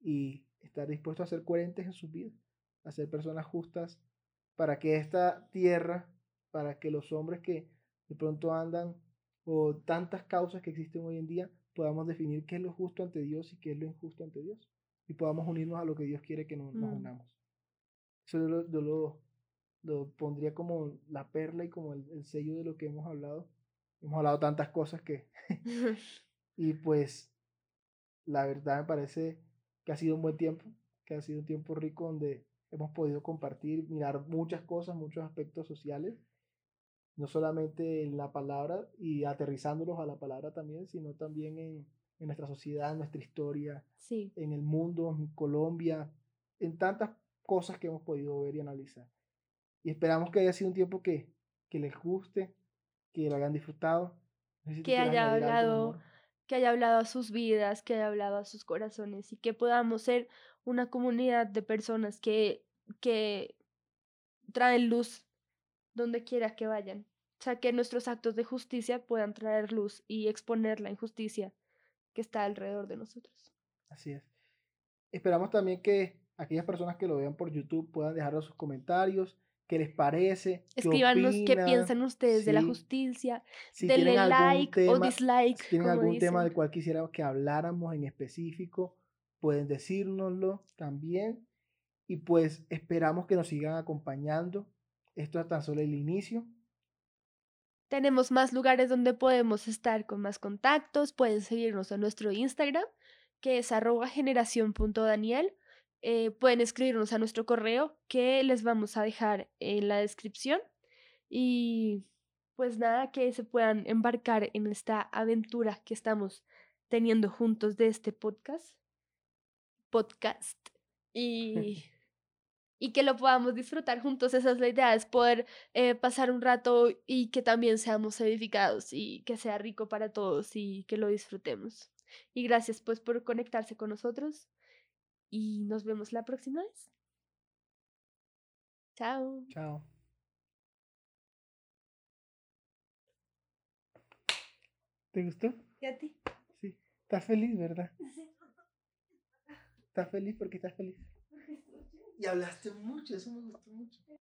y estar dispuestos a ser coherentes en sus vidas, a ser personas justas para que esta tierra, para que los hombres que de pronto andan o tantas causas que existen hoy en día, podamos definir qué es lo justo ante Dios y qué es lo injusto ante Dios y podamos unirnos a lo que Dios quiere que nos, mm. unamos. Eso yo lo, lo pondría como la perla y como el, sello de lo que hemos hablado hemos hablado tantas cosas que... y pues la verdad me parece que ha sido un buen tiempo, que ha sido un tiempo rico donde hemos podido compartir, mirar muchas cosas, muchos aspectos sociales, no solamente en la palabra y aterrizándolos a la palabra también, sino también en, en nuestra sociedad, en nuestra historia, Sí. en el mundo, en Colombia, en tantas cosas que hemos podido ver y analizar. Y esperamos que haya sido un tiempo que, que les guste, que lo hayan disfrutado. No sé si tú Que haya hablado que haya hablado a sus vidas, que haya hablado a sus corazones y que podamos ser una comunidad de personas que, que traen luz donde quiera que vayan. O sea, que nuestros actos de justicia puedan traer luz y exponer la injusticia que está alrededor de nosotros. Así es. Esperamos también que aquellas personas que lo vean por YouTube puedan dejarnos sus comentarios, qué les parece, qué Escríbanos qué piensan ustedes de la justicia, si denle like o dislike, si tienen algún tema del cual quisiéramos que habláramos en específico, pueden decírnoslo también. Y pues esperamos que nos sigan acompañando. Esto es tan solo el inicio. Tenemos más lugares donde podemos estar con más contactos. Pueden seguirnos en nuestro Instagram, que es arroba generación.daniel. Eh, pueden escribirnos a nuestro correo, que les vamos a dejar en la descripción. Y pues nada, que se puedan embarcar en esta aventura que estamos teniendo juntos de este podcast. Podcast. Y y que lo podamos disfrutar juntos. Esa es la idea, es poder eh, pasar un rato y que también seamos edificados y que sea rico para todos y que lo disfrutemos. Y gracias pues por conectarse con nosotros y nos vemos la próxima vez. Chao. Chao. ¿Te gustó? ¿Y a ti? Sí. ¿Estás feliz, verdad? ¿Estás feliz porque estás feliz? Y hablaste mucho, eso me gustó mucho.